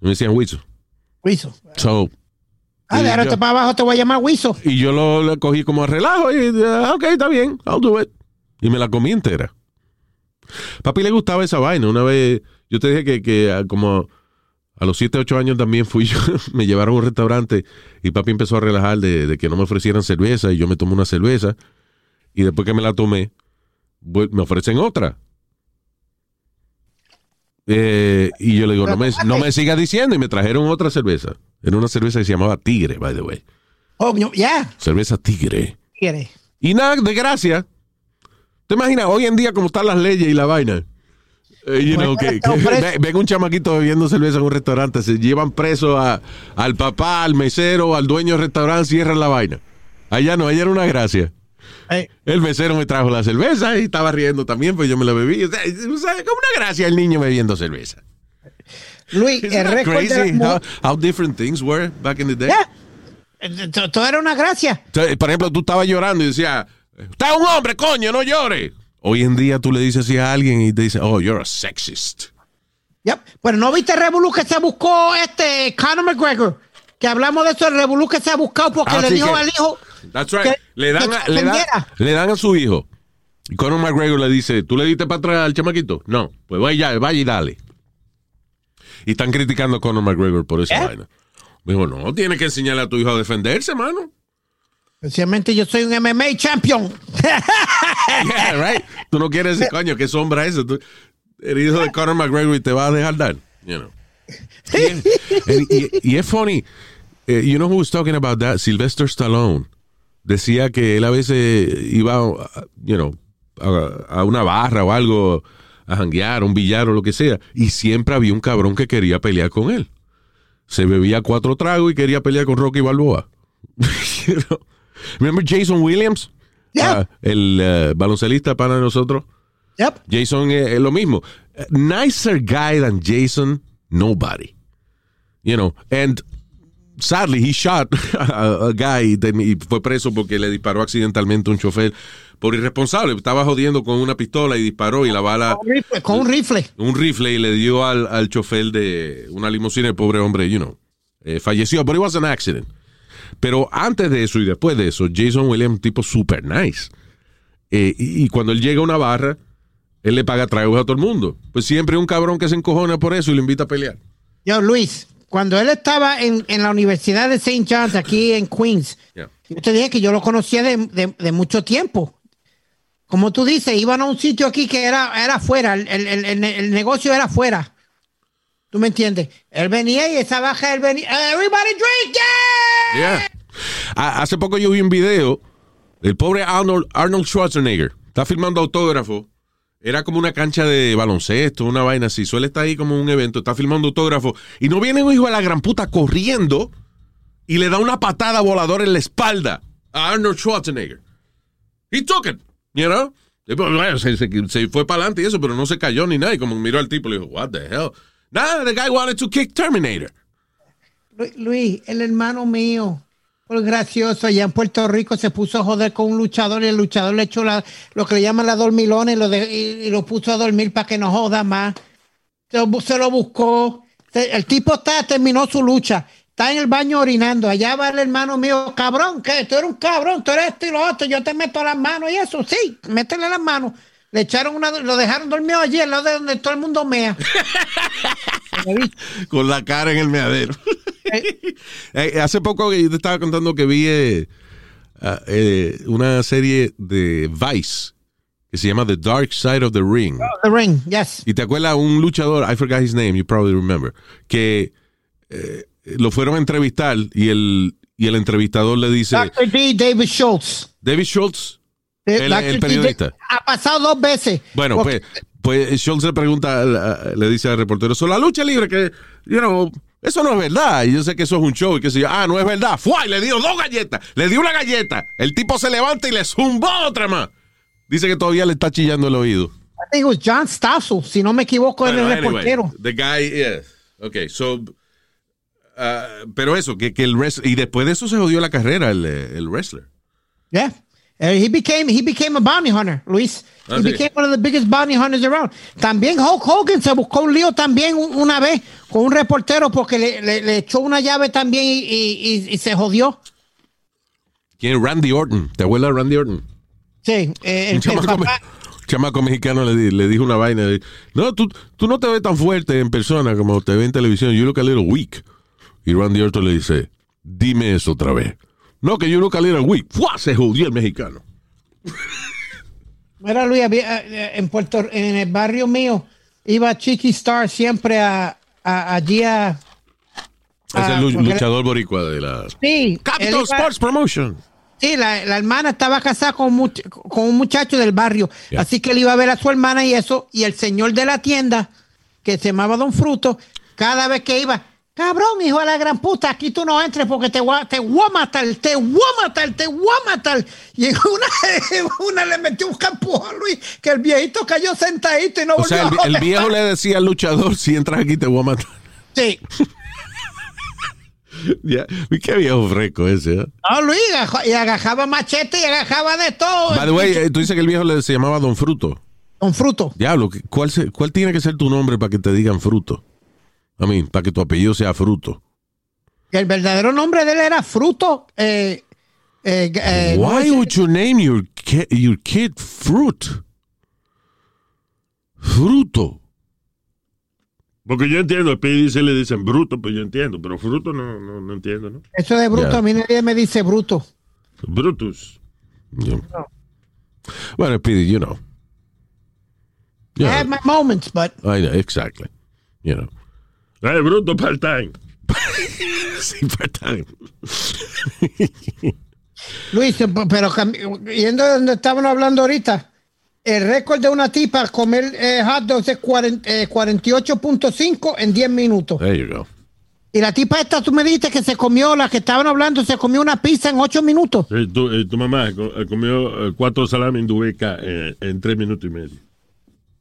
Speaker 3: Y me decían Wiso.
Speaker 4: Wiso.
Speaker 3: So,
Speaker 4: Ah, de ahora para abajo te voy a llamar Wiso.
Speaker 3: y yo lo, lo cogí como a relajo y ah, ok, está bien, I'll do it. Y me la comí entera. Papi le gustaba esa vaina. Una vez, yo te dije que, que ah, como a los 7, 8 años también fui yo, me llevaron a un restaurante y papi empezó a relajar de, de que no me ofrecieran cerveza y yo me tomé una cerveza y después que me la tomé, me ofrecen otra. Eh, y yo le digo, no me, no me sigas diciendo y me trajeron otra cerveza. Era una cerveza que se llamaba Tigre, by the way.
Speaker 4: Oh, no, ya.
Speaker 3: Cerveza Tigre.
Speaker 4: Quiere.
Speaker 3: Y nada, de gracia. ¿Te imaginas hoy en día cómo están las leyes y la vaina? Eh, you know, que, que ve- ven un chamaquito bebiendo cerveza en un restaurante, se llevan preso a- al papá, al mesero, al dueño del restaurante, cierran la vaina. Allá no, allá era una gracia.
Speaker 4: Eh,
Speaker 3: El mesero me trajo la cerveza y estaba riendo también, pues yo me la bebí. O sea, como una gracia el niño bebiendo cerveza.
Speaker 4: Luis,
Speaker 3: Isn't
Speaker 4: el récord de
Speaker 3: crazy
Speaker 4: la
Speaker 3: how, how different things were back in the day?
Speaker 4: Ya. Eh, to- Todo era una gracia.
Speaker 3: Por ejemplo, tú estabas llorando y decías, usted es un hombre, coño, no llore. Hoy en día tú le dices así a alguien y te dice, oh, you're a sexist.
Speaker 4: Yep. Pero no viste el revolú que se buscó este Conor McGregor. Que hablamos de eso, el revolú que se ha buscado porque
Speaker 3: Ah,
Speaker 4: le dijo
Speaker 3: que-
Speaker 4: al hijo.
Speaker 3: That's right.
Speaker 4: que-
Speaker 3: le, dan a, le, dan,
Speaker 4: defendiera.
Speaker 3: le dan a su hijo. Y Conor McGregor le dice, ¿tú le diste para atrás al chamaquito? No, pues vaya, vaya y dale. Y están criticando a Conor McGregor por esa
Speaker 4: ¿Eh?
Speaker 3: vaina. Me dijo, no, tienes que enseñarle a tu hijo a defenderse, mano.
Speaker 4: Especialmente yo soy un MMA champion.
Speaker 3: Yeah, right. Tú no quieres decir, coño, qué sombra es eso. Tú eres hijo de Conor McGregor y te vas a dejar dar. You know. y, y- y es funny. Eh, you know who was talking about that? Sylvester Stallone. Decía que él a veces iba, a- you know, a, a una barra o algo a janguear, un billar o lo que sea, y siempre había un cabrón que quería pelear con él. Se bebía cuatro tragos y quería pelear con Rocky Balboa. You know? Remember Jason Williams?
Speaker 4: Yeah.
Speaker 3: Ah, el eh, baloncelista para nosotros.
Speaker 4: Yep.
Speaker 3: Jason es, es lo mismo. Eh, Nicer guy than Jason, nobody. You know, and sadly he shot a, a guy y fue preso porque le disparó accidentalmente a un chofer por irresponsable. Estaba jodiendo con una pistola y disparó y la bala,
Speaker 4: Con un rifle, Con un rifle.
Speaker 3: un rifle y le dio al, al chofer de una limusina. El pobre hombre, you know, eh, falleció. Pero it was an accident. Pero antes de eso y después de eso, Jason Williams, un tipo super nice. Eh, y, y cuando él llega a una barra, él le paga tragos a todo el mundo. Pues siempre un cabrón que se encojona por eso y lo invita a pelear.
Speaker 4: Yo, Luis, cuando él estaba en, en la Universidad de St. John's, aquí en Queens,
Speaker 3: Yeah.
Speaker 4: yo te dije que yo lo conocía de, de- de mucho tiempo. Como tú dices, iban a un sitio aquí que era, era afuera, el, el- el- el- negocio era afuera. ¿Tú me entiendes? Él venía y esa baja, él venía, everybody drink, yeah!
Speaker 3: Yeah. Ha- Hace poco yo vi un video del pobre Arnold, Arnold Schwarzenegger. Está filmando autógrafo. Era como una cancha de baloncesto, una vaina así. Suele estar ahí como un evento. Está filmando autógrafo. Y no viene un hijo de la gran puta corriendo y le da una patada voladora en la espalda a Arnold Schwarzenegger. He took it, you know? Pues, se, fue para adelante y eso, pero no se cayó ni nada. Y como miró al tipo, le dijo, what the hell? Nah, the guy wanted to kick Terminator.
Speaker 4: Lu- Luis, el hermano mío, por gracioso, allá en Puerto Rico se puso a joder con un luchador y el luchador le echó la- lo que le llaman la dormilona y lo, de- y, y lo puso a dormir para que no joda más. Se, lo bu- se lo buscó. Se- el tipo está, terminó su lucha. Está en el baño orinando. Allá va el hermano mío, cabrón, que tú eres un cabrón, tú eres esto y lo otro, yo te meto las manos y eso, sí, métele las manos. Le echaron una, lo dejaron dormido allí, al lado de donde todo el mundo mea.
Speaker 3: con la cara en el meadero. Eh, hace poco yo te estaba contando que vi eh, ah, eh, una serie de Vice que se llama The Dark Side of the Ring.
Speaker 4: The ring, yes.
Speaker 3: Y te acuerdas un luchador, I forgot his name, you probably remember, que lo fueron a entrevistar y el, y el entrevistador le dice,
Speaker 4: Dr. D. David Schultz.
Speaker 3: David Schultz, El- periodista.
Speaker 4: Ha pasado dos veces.
Speaker 3: Bueno,
Speaker 4: Porque-
Speaker 3: pues, pues Schultz le pregunta, le dice al reportero, sobre la lucha libre, que, you know, Eso no es verdad. Y yo sé que eso es un show y que se ah, no es verdad. Fue y le dio dos galletas. Le dio una galleta. El tipo se levanta y le zumbó otra más. Dice que todavía le está chillando el oído.
Speaker 4: I think it was John Stossel, si no me equivoco, era
Speaker 3: Bueno,
Speaker 4: el
Speaker 3: anyway,
Speaker 4: reportero.
Speaker 3: the guy, yes. Okay, so. uh, pero eso, que, que el wrestler. Y después de eso se jodió la carrera, el, el wrestler.
Speaker 4: Yeah. Uh, he became he became a bounty hunter, Luis.
Speaker 3: Ah,
Speaker 4: he
Speaker 3: sí.
Speaker 4: became one of the biggest bounty hunters around. También Hulk Hogan se buscó un lío también un- una vez con un reportero porque le, le- le echó una llave también y, y- y- se jodió.
Speaker 3: ¿Quién? Randy Orton. ¿Te abuela Randy Orton?
Speaker 4: Sí, eh, el, el
Speaker 3: chamaco,
Speaker 4: papá-
Speaker 3: me- chamaco mexicano le, le dijo una vaina. no, tú, tú no te ves tan fuerte en persona como te ves en televisión. You look a little weak. Y Randy Orton le dice, dime eso otra vez. No, que you look a little weak. ¡Fua! Se jodió el mexicano.
Speaker 4: Mira, Luis, había, eh, en Puerto, en el barrio mío, iba Chiqui Star siempre a, a- allí a.
Speaker 3: Es el luchador boricua de la...
Speaker 4: Sí,
Speaker 3: Capital
Speaker 4: iba-
Speaker 3: Sports Promotion.
Speaker 4: Sí, la, la hermana estaba casada con, un much- con un muchacho del barrio. Así que él iba a ver a su hermana y eso. Y el señor de la tienda, que se llamaba Don Fruto, cada vez que iba, cabrón, hijo de la gran puta, aquí tú no entres porque te voy, a- te voy a matar, te voy a matar, te voy a matar. Y en una, una le metió un campo a Luis, que el viejito cayó sentadito y no
Speaker 3: O sea, el,
Speaker 4: volvió a
Speaker 3: el viejo le decía al luchador, si entras aquí te voy a matar.
Speaker 4: Sí.
Speaker 3: Ya, Qué viejo fresco ese. ¿eh?
Speaker 4: No, Luis, y agajaba machete y agajaba de todo.
Speaker 3: By the way, eh, tú dices que el viejo le se llamaba Don Fruto.
Speaker 4: Don Fruto.
Speaker 3: Diablo, ¿qué- ¿cuál, se- ¿cuál tiene que ser tu nombre para que te digan Fruto? A mí, para que tu apellido sea Fruto.
Speaker 4: El verdadero nombre de él era Fruto. Eh, eh, eh, no
Speaker 3: Why
Speaker 4: es-
Speaker 3: would you name your, ki- your kid Fruit? Fruto.
Speaker 5: Porque yo entiendo, a se le dicen bruto, pues yo entiendo, pero fruto no, no, no entiendo, ¿no?
Speaker 4: Eso de bruto, a mí nadie me dice bruto.
Speaker 5: Brutus.
Speaker 3: Yeah. Bueno, Speedy, you know.
Speaker 4: I have my moments, but
Speaker 3: I know, exactly. You know.
Speaker 5: Eh, bruto part-time.
Speaker 3: Sí, part-time.
Speaker 4: Luis, pero yendo de donde estábamos hablando ahorita, el récord de una tipa al comer eh, hot dogs es 40, eh, 48.5 en 10 minutos.
Speaker 3: There you go.
Speaker 4: Y la tipa esta, tú me dijiste que se comió, la que estaban hablando, se comió una pizza en 8 minutos.
Speaker 5: Tu, eh, tu mamá eh, comió cuatro indubeca eh, en tres minutos y medio.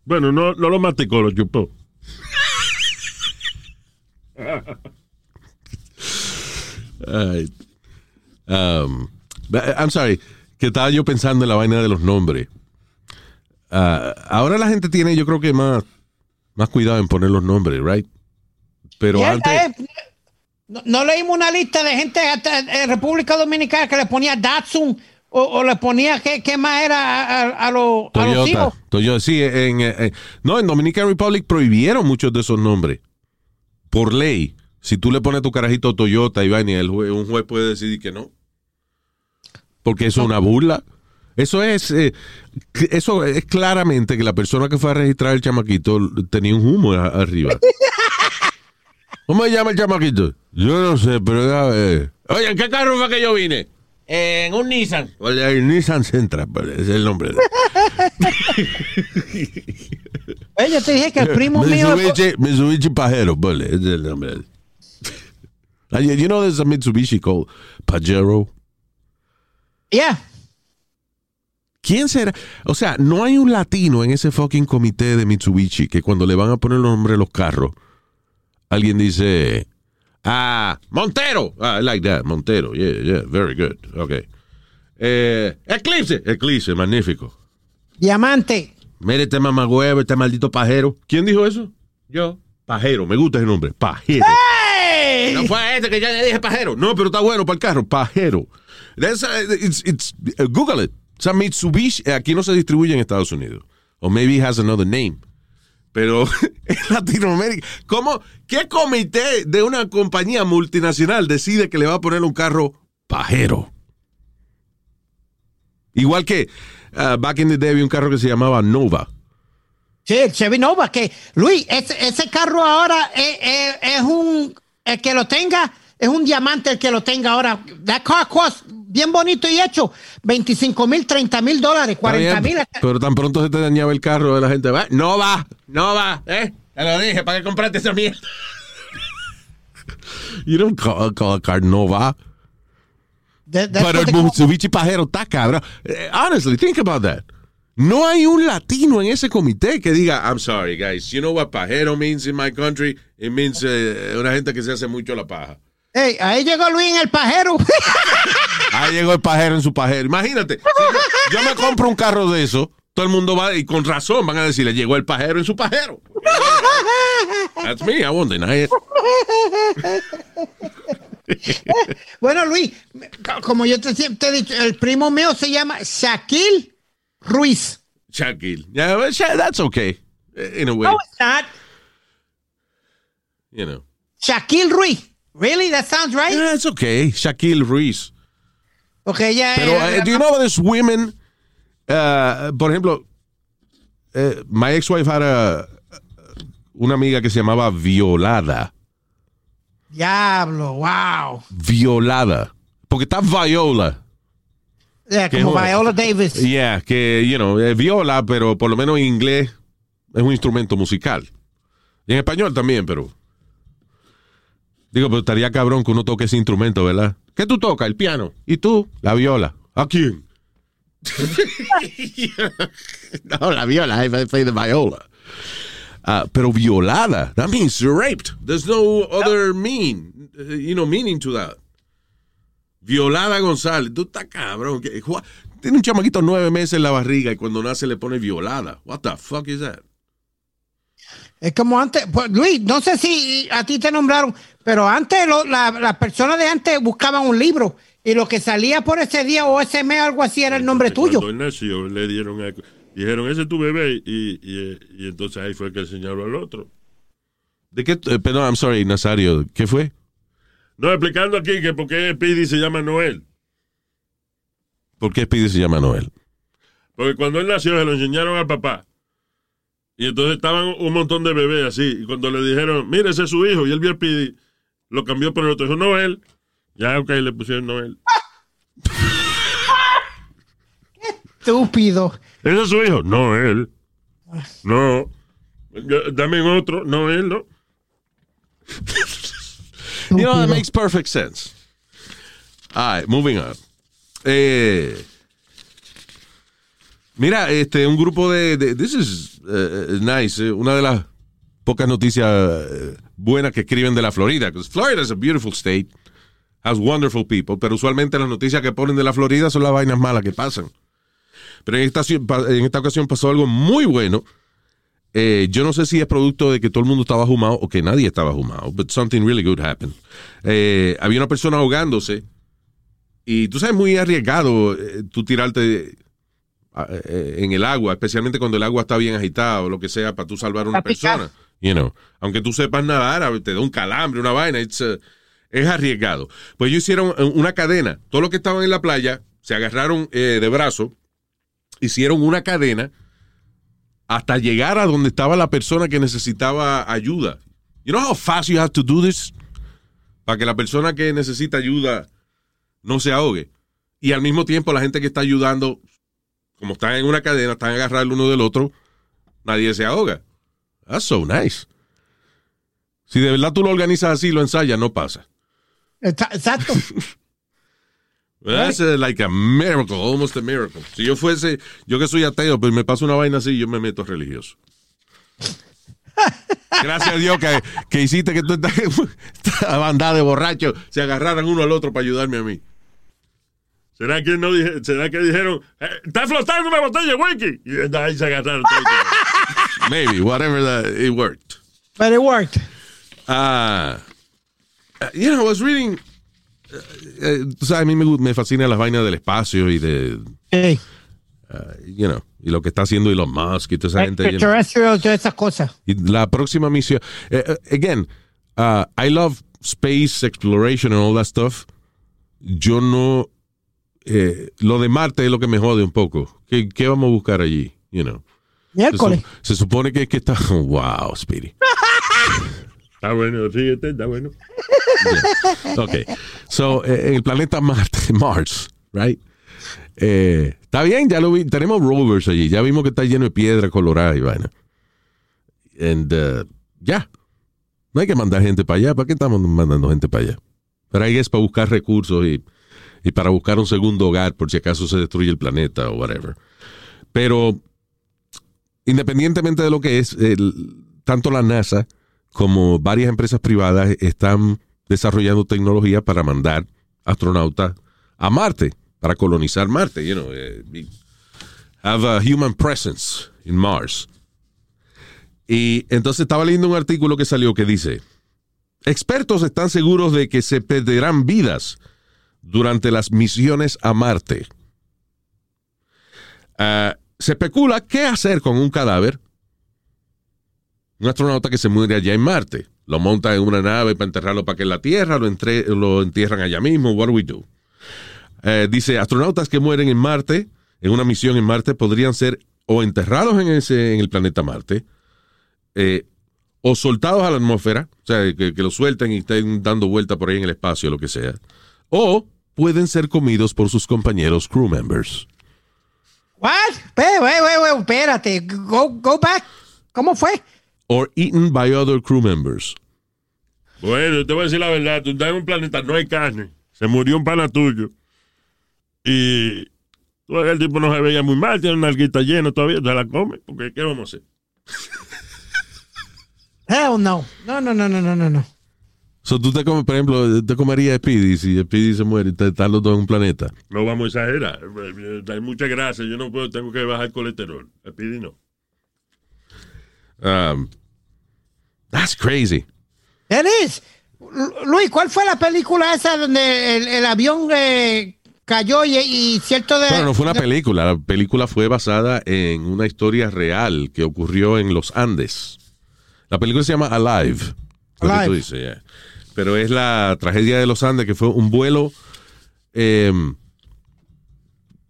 Speaker 5: Bueno, no, no lo masticó, lo chupó.
Speaker 3: Ay. Um, I'm sorry, que estaba yo pensando en la vaina de los nombres. Ah, ahora la gente tiene, yo creo que más, más cuidado en poner los nombres, right? Pero antes,
Speaker 4: es- no, no leímos una lista de gente hasta en República Dominicana que le ponía Datsun o, o le ponía qué, qué más era a, a- a los, a los
Speaker 3: Toyota,
Speaker 4: hijos.
Speaker 3: Toyota, sí, en, eh, eh, no, en Dominican Republic prohibieron muchos de esos nombres. Por ley. Si tú le pones tu carajito Toyota y vaina, el jue- un juez puede decidir que no. Porque eso es una burla. Eso es, eh, eso es claramente que la persona que fue a registrar el chamaquito tenía un humo a- arriba. ¿Cómo se llama el chamaquito? Yo no sé, pero ya, eh. Oye, ¿en qué carro fue que yo vine? En un Nissan. Oye, el Nissan Sentra, pues, es el nombre. de-
Speaker 4: Eh, yo te dije que el primo mío.
Speaker 3: Mitsubishi, Mitsubishi Pajero, vale, ese es el nombre. You you know there's a Mitsubishi called Pajero.
Speaker 4: Yeah.
Speaker 3: ¿Quién será? O sea, no hay un latino en ese fucking comité de Mitsubishi que cuando le van a poner los nombres a los carros, alguien dice, ah, Montero. Ah, I like that, Montero. Yeah, yeah, very good. Okay. Eh, Eclipse. Eclipse, magnífico.
Speaker 4: Diamante.
Speaker 3: Mire este mamagüevo, este maldito pajero. ¿Quién dijo eso? Yo. Pajero, me gusta ese nombre. Pajero.
Speaker 4: ¡Ey!
Speaker 3: No fue este que ya le dije pajero. No, pero está bueno para el carro. Pajero. That's, uh, it's- it's- uh, Google it. O sea, Mitsubishi aquí no se distribuye en Estados Unidos. O maybe it has another name. Pero en Latinoamérica, ¿cómo? ¿Qué comité de una compañía multinacional decide que le va a poner un carro pajero? Igual que uh, back in the day había un carro que se llamaba Nova.
Speaker 4: Sí, el Chevy Nova, que Luis, ese, ese carro ahora es, es- es un, el que lo tenga, es un diamante el que lo tenga ahora. That car cost, bien bonito y hecho, 25 mil, 30 mil dólares, 40 mil.
Speaker 3: Pero tan pronto se te dañaba el carro de la gente. va, No va, no va, ¿eh? Te lo dije, ¿para qué compraste esa mierda? you don't call, call a car Nova.
Speaker 4: That- that's
Speaker 3: Pero
Speaker 4: what
Speaker 3: el Mitsubishi pajero está cabrón. Eh, Honestly, think about that. No hay un latino en ese comité que diga, I'm sorry, guys. You know what pajero means in my country? It means eh, una gente que se hace mucho la paja.
Speaker 4: Hey, ahí llegó Luis en el pajero.
Speaker 3: Ahí llegó el pajero en su pajero. Imagínate, si yo, yo me compro un carro de eso, todo el mundo va, y con razón van a decirle, llegó el pajero en su pajero. That's me, I won't deny it.
Speaker 4: bueno, Luis, como yo te, te he dicho, el primo mío se llama Shaquille Ruiz.
Speaker 3: Shaquille. Yeah, that's okay. eh, In a way,
Speaker 4: No, it's not.
Speaker 3: you know.
Speaker 4: Shaquille Ruiz. Really? That sounds right?
Speaker 3: Yeah, it's okay. Shaquille Ruiz.
Speaker 4: Okay, ya.
Speaker 3: Pero,
Speaker 4: eh,
Speaker 3: uh, do you know there's women, uh, por ejemplo, uh, my ex-wife had a, una amiga que se llamaba Violada.
Speaker 4: Diablo, wow.
Speaker 3: Violada. Porque está Viola.
Speaker 4: Yeah, como. Viola Davis.
Speaker 3: Yeah, que, you know, eh, viola, pero por lo menos en inglés es un instrumento musical. Y en español también, pero. Digo, pero estaría cabrón que uno toque ese instrumento, ¿verdad? ¿Qué tú tocas? El piano. ¿Y tú? La viola. ¿A quién? no, la viola. I play the viola. Ah, pero violada. That means raped. There's no other mean, you know, meaning to that. Violada González. Tú estás cabrón. Tiene un chamaquito nueve meses en la barriga y cuando nace le pone violada. What the fuck is that?
Speaker 4: Es como antes, pues, Luis, no sé si a ti te nombraron, pero antes lo- la- las personas de antes buscaban un libro y lo que salía por ese día o ese mes, algo así, era el nombre tuyo.
Speaker 5: Cuando él nació, le dieron a- dijeron, ese es tu bebé, y, y, y entonces ahí fue que él señaló al otro.
Speaker 3: ¿De qué? eh, perdón, I'm sorry, Nazario. ¿Qué fue?
Speaker 5: No, explicando aquí que por qué Speedy se llama Noel.
Speaker 3: ¿Por qué Speedy se llama Noel?
Speaker 5: Porque cuando él nació se lo enseñaron al papá. Y entonces estaban un montón de bebés así. Y cuando le dijeron, mire, ese es su hijo, y él vio a Speedy, lo cambió por el otro. Dijo, Noel. Ya, ok, le pusieron Noel.
Speaker 4: Estúpido.
Speaker 5: ¿Ese es su hijo? No, él. No. Dame otro. No, él, no.
Speaker 3: You know, that makes perfect sense. All right, moving on. Eh, mira, este, un grupo de, de- this is eh, nice, una de las pocas noticias buenas que escriben de la Florida, because Florida is a beautiful state, has wonderful people, pero usualmente las noticias que ponen de la Florida son las vainas malas que pasan. Pero en esta, en esta ocasión pasó algo muy bueno. Eh, yo no sé si es producto de que todo el mundo estaba fumado o que nadie estaba fumado, but something really good happened. Eh, había una persona ahogándose y tú sabes, muy arriesgado eh, tú tirarte ah, eh, en el agua, especialmente cuando el agua está bien agitada o lo que sea para tú salvar a una persona. You know, aunque tú sepas nadar, te da un calambre, una vaina, uh, es arriesgado. Pues ellos hicieron una cadena. Todos los que estaban en la playa se agarraron eh, de brazo, hicieron una cadena hasta llegar a donde estaba la persona que necesitaba ayuda. You know how fast you have to do this? Para que la persona que necesita ayuda no se ahogue. Y al mismo tiempo la gente que está ayudando, como están en una cadena, están agarrados el uno del otro, nadie se ahoga. That's so nice. Si de verdad tú lo organizas así, lo ensayas, no pasa.
Speaker 4: Exa- Exacto.
Speaker 3: That's uh, like a miracle, almost a miracle. Si yo fuese, yo que soy ateo, pues me pasa una vaina así, yo me meto religioso. Gracias a Dios que, que hiciste que tú esta, bandada de borrachos se agarraran uno al otro para ayudarme a mí.
Speaker 5: ¿Será que, no será que dijeron, "Eh, está flotando una botella de whisky? Y ahí se agarraron. todos.
Speaker 3: Maybe, whatever that, it worked.
Speaker 4: But it worked.
Speaker 3: Ah, you know, I was reading. eh, tú sabes, a mí me, me fascinan las vainas del espacio y de,
Speaker 4: Hey.
Speaker 3: you know, y lo que está haciendo Elon Musk y toda esa gente. you know.
Speaker 4: Extraterrestrials, todas esas cosas.
Speaker 3: Y la próxima misión. eh, eh, again, uh, I love space exploration and all that stuff. Yo no. eh, lo de Marte es lo que me jode un poco. ¿Qué, qué vamos a buscar allí? You know.
Speaker 4: Miércoles.
Speaker 3: se supone que es que está. Wow, Speedy.
Speaker 5: Está bueno, ríete, está bueno.
Speaker 3: Ok. So, eh, el planeta Marte, Mars, right? Eh, está bien, ya lo vi. Tenemos rovers allí. Ya vimos que está lleno de piedra colorada y vaina. And, uh, ya. No hay que mandar gente para allá. ¿Para qué estamos mandando gente para allá? Pero ahí es para buscar recursos y, y para buscar un segundo hogar por si acaso se destruye el planeta o whatever. Pero independientemente de lo que es, tanto la NASA como varias empresas privadas están desarrollando tecnología para mandar astronautas a Marte, para colonizar Marte, you know, eh, have a human presence in Mars. Y entonces estaba leyendo un artículo que salió que dice, expertos están seguros de que se perderán vidas durante las misiones a Marte. Ah, se especula qué hacer con un cadáver. Un astronauta que se muere allá en Marte. Lo montan en una nave para enterrarlo para que en la Tierra lo, entre- lo entierran allá mismo. What do we do? Eh, dice, astronautas que mueren en Marte, en una misión en Marte, podrían ser o enterrados en, ese, en el planeta Marte, eh, o soltados a la atmósfera, o sea, que, que lo suelten y estén dando vuelta por ahí en el espacio, lo que sea, o pueden ser comidos por sus compañeros crew members.
Speaker 4: What? Wait, wait, wait, wait, espérate. Go, go back. ¿Cómo fue?
Speaker 3: Or eaten by other crew members.
Speaker 5: Bueno, te voy a decir la verdad. Tú estás en un planeta, no hay carne. Se murió un pana tuyo. Y el tipo no se veía muy mal, tiene una alguita llena todavía, se la come. Porque, ¿qué vamos a hacer?
Speaker 4: Hell no. No, no, no, no, no, no, no.
Speaker 3: So, tú te comes, por ejemplo, te comerías Speedy si Speedy se muere y te- están los dos en un planeta.
Speaker 5: No vamos a exagerar. Hay mucha grasa, yo no puedo, tengo que bajar el colesterol. Pidi no.
Speaker 3: Um, that's crazy.
Speaker 4: Is. Lu- Luis, ¿cuál fue la película esa donde el, el avión eh, cayó y, y cierto de...
Speaker 3: Bueno, no fue una película. La película fue basada en una historia real que ocurrió en los Andes. La película se llama Alive. lo que
Speaker 4: Alive.
Speaker 3: tú dices, yeah. Pero es la tragedia de los Andes, que fue un vuelo eh,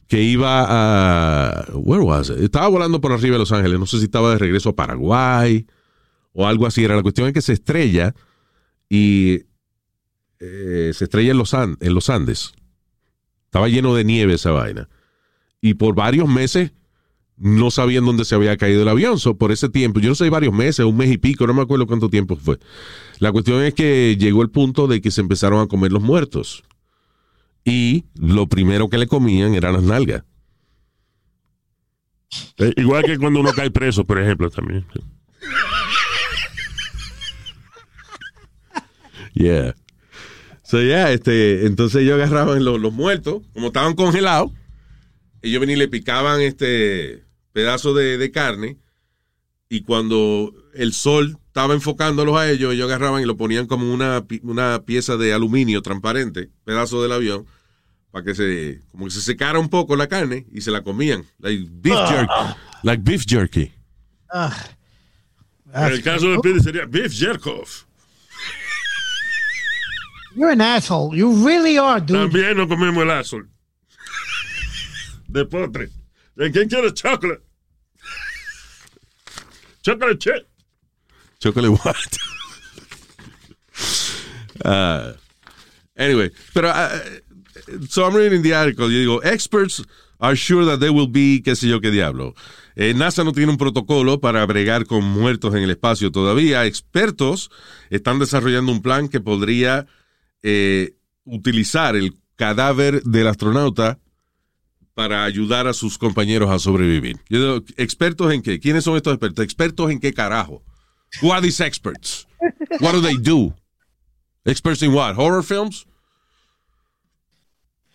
Speaker 3: que iba a. Where was it? Estaba volando por arriba de Los Ángeles. No sé si estaba de regreso a Paraguay o algo así. Era la cuestión es que se estrella y eh, se estrella en los, en los Andes. Estaba lleno de nieve esa vaina. Y por varios meses no sabían dónde se había caído el avión. So, por ese tiempo, yo no sé, varios meses, un mes y pico, no me acuerdo cuánto tiempo fue. La cuestión es que llegó el punto de que se empezaron a comer los muertos. Y lo primero que le comían eran las nalgas.
Speaker 5: Eh, igual que cuando uno cae preso, por ejemplo, también.
Speaker 3: Yeah. So, yeah, este, entonces ellos agarraban los, los muertos, como estaban congelados, ellos venían y le picaban este pedazo de, de carne, y cuando el sol estaba enfocándolos a ellos, ellos agarraban y lo ponían como una, pi- una pieza de aluminio transparente, pedazo del avión, para que se, como que se secara un poco la carne y se la comían. Like beef jerky. Like beef jerky.
Speaker 5: En el caso de Pidi sería Beef Jerkoff.
Speaker 4: You're an asshole. You really are, dude.
Speaker 5: También no comemos el azul. De postre. ¿De quién quiere chocolate? Chocolate chip.
Speaker 3: Chocolate white. Uh, anyway, pero uh, so I'm reading the article. Yo digo, experts are sure that there will be, qué sé yo qué diablo. Eh, NASA no tiene un protocolo para bregar con muertos en el espacio todavía. Expertos están desarrollando un plan que podría eh, utilizar el cadáver del astronauta para ayudar a sus compañeros a sobrevivir. Yo digo, ¿expertos en qué? ¿Quiénes son estos expertos? ¿Expertos en qué carajo? Who are these experts? What do they do? Experts in what? Horror films?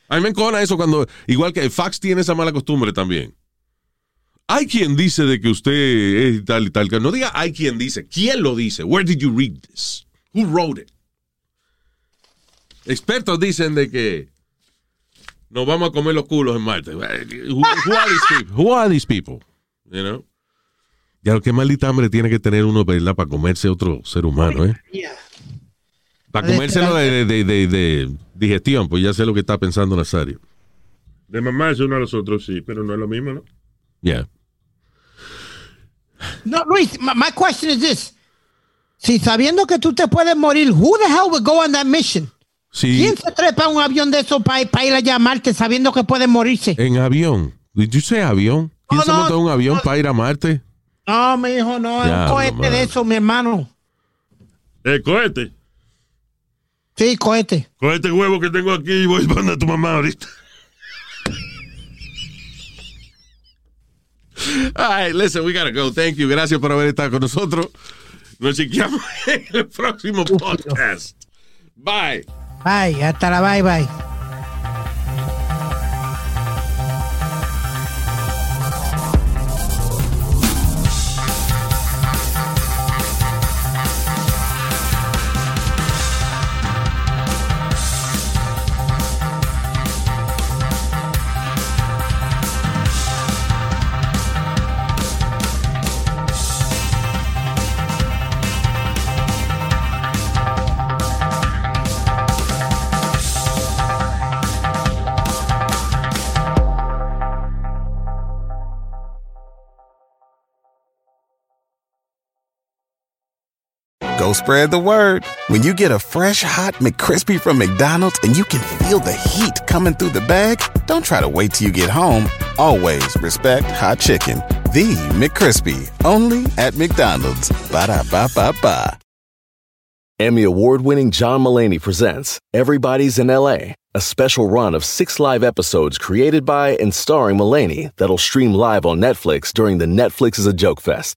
Speaker 3: A mí me encojona eso cuando, igual que Fox tiene esa mala costumbre también. Hay quien dice de que usted es tal y tal. No diga hay quien dice. ¿Quién lo dice? Where did you read this? Who wrote it? Expertos dicen de que nos vamos a comer los culos en Marte. Who, who are these people? Who are these people? You know? Ya, qué maldita hambre tiene que tener uno, ¿verdad? Para comerse otro ser humano, ¿eh?
Speaker 4: Yeah.
Speaker 3: Para comérselo de, de- de- de digestión, pues ya sé lo que está pensando Nazario.
Speaker 5: De mamarse uno a los otros, sí, pero no es lo mismo, ¿no?
Speaker 3: Yeah.
Speaker 4: No, Luis, my, my question is this. Si sabiendo que tú te puedes morir, who the hell would go on that mission?
Speaker 3: Sí,
Speaker 4: ¿Quién se trepa a un avión de esos para ir a llamarte sabiendo que puede morirse?
Speaker 3: en avión. Did you say avión? ¿Quién
Speaker 4: No,
Speaker 3: se
Speaker 4: no,
Speaker 3: monta un avión
Speaker 4: no.
Speaker 3: para ir a Marte?
Speaker 4: No, mi hijo, no, es un cohete de eso, mi hermano.
Speaker 5: Eh, cohete.
Speaker 4: Sí, cohete.
Speaker 5: Cohete huevo que tengo aquí y voy para tu mamá ahorita.
Speaker 3: All right, listen, we gotta go. Thank you. Gracias por haber estado con nosotros. Nos chequeamos en el próximo podcast. Bye.
Speaker 4: Bye, hasta la bye bye.
Speaker 7: Spread the word. When you get a fresh hot McCrispy from McDonald's and you can feel the heat coming through the bag, don't try to wait till you get home. Always respect hot chicken. The McCrispy, only at McDonald's. Ba da ba ba ba.
Speaker 8: Emmy award winning John Mullaney presents Everybody's in LA, a special run of six live episodes created by and starring Mullaney that'll stream live on Netflix during the Netflix is a Joke Fest.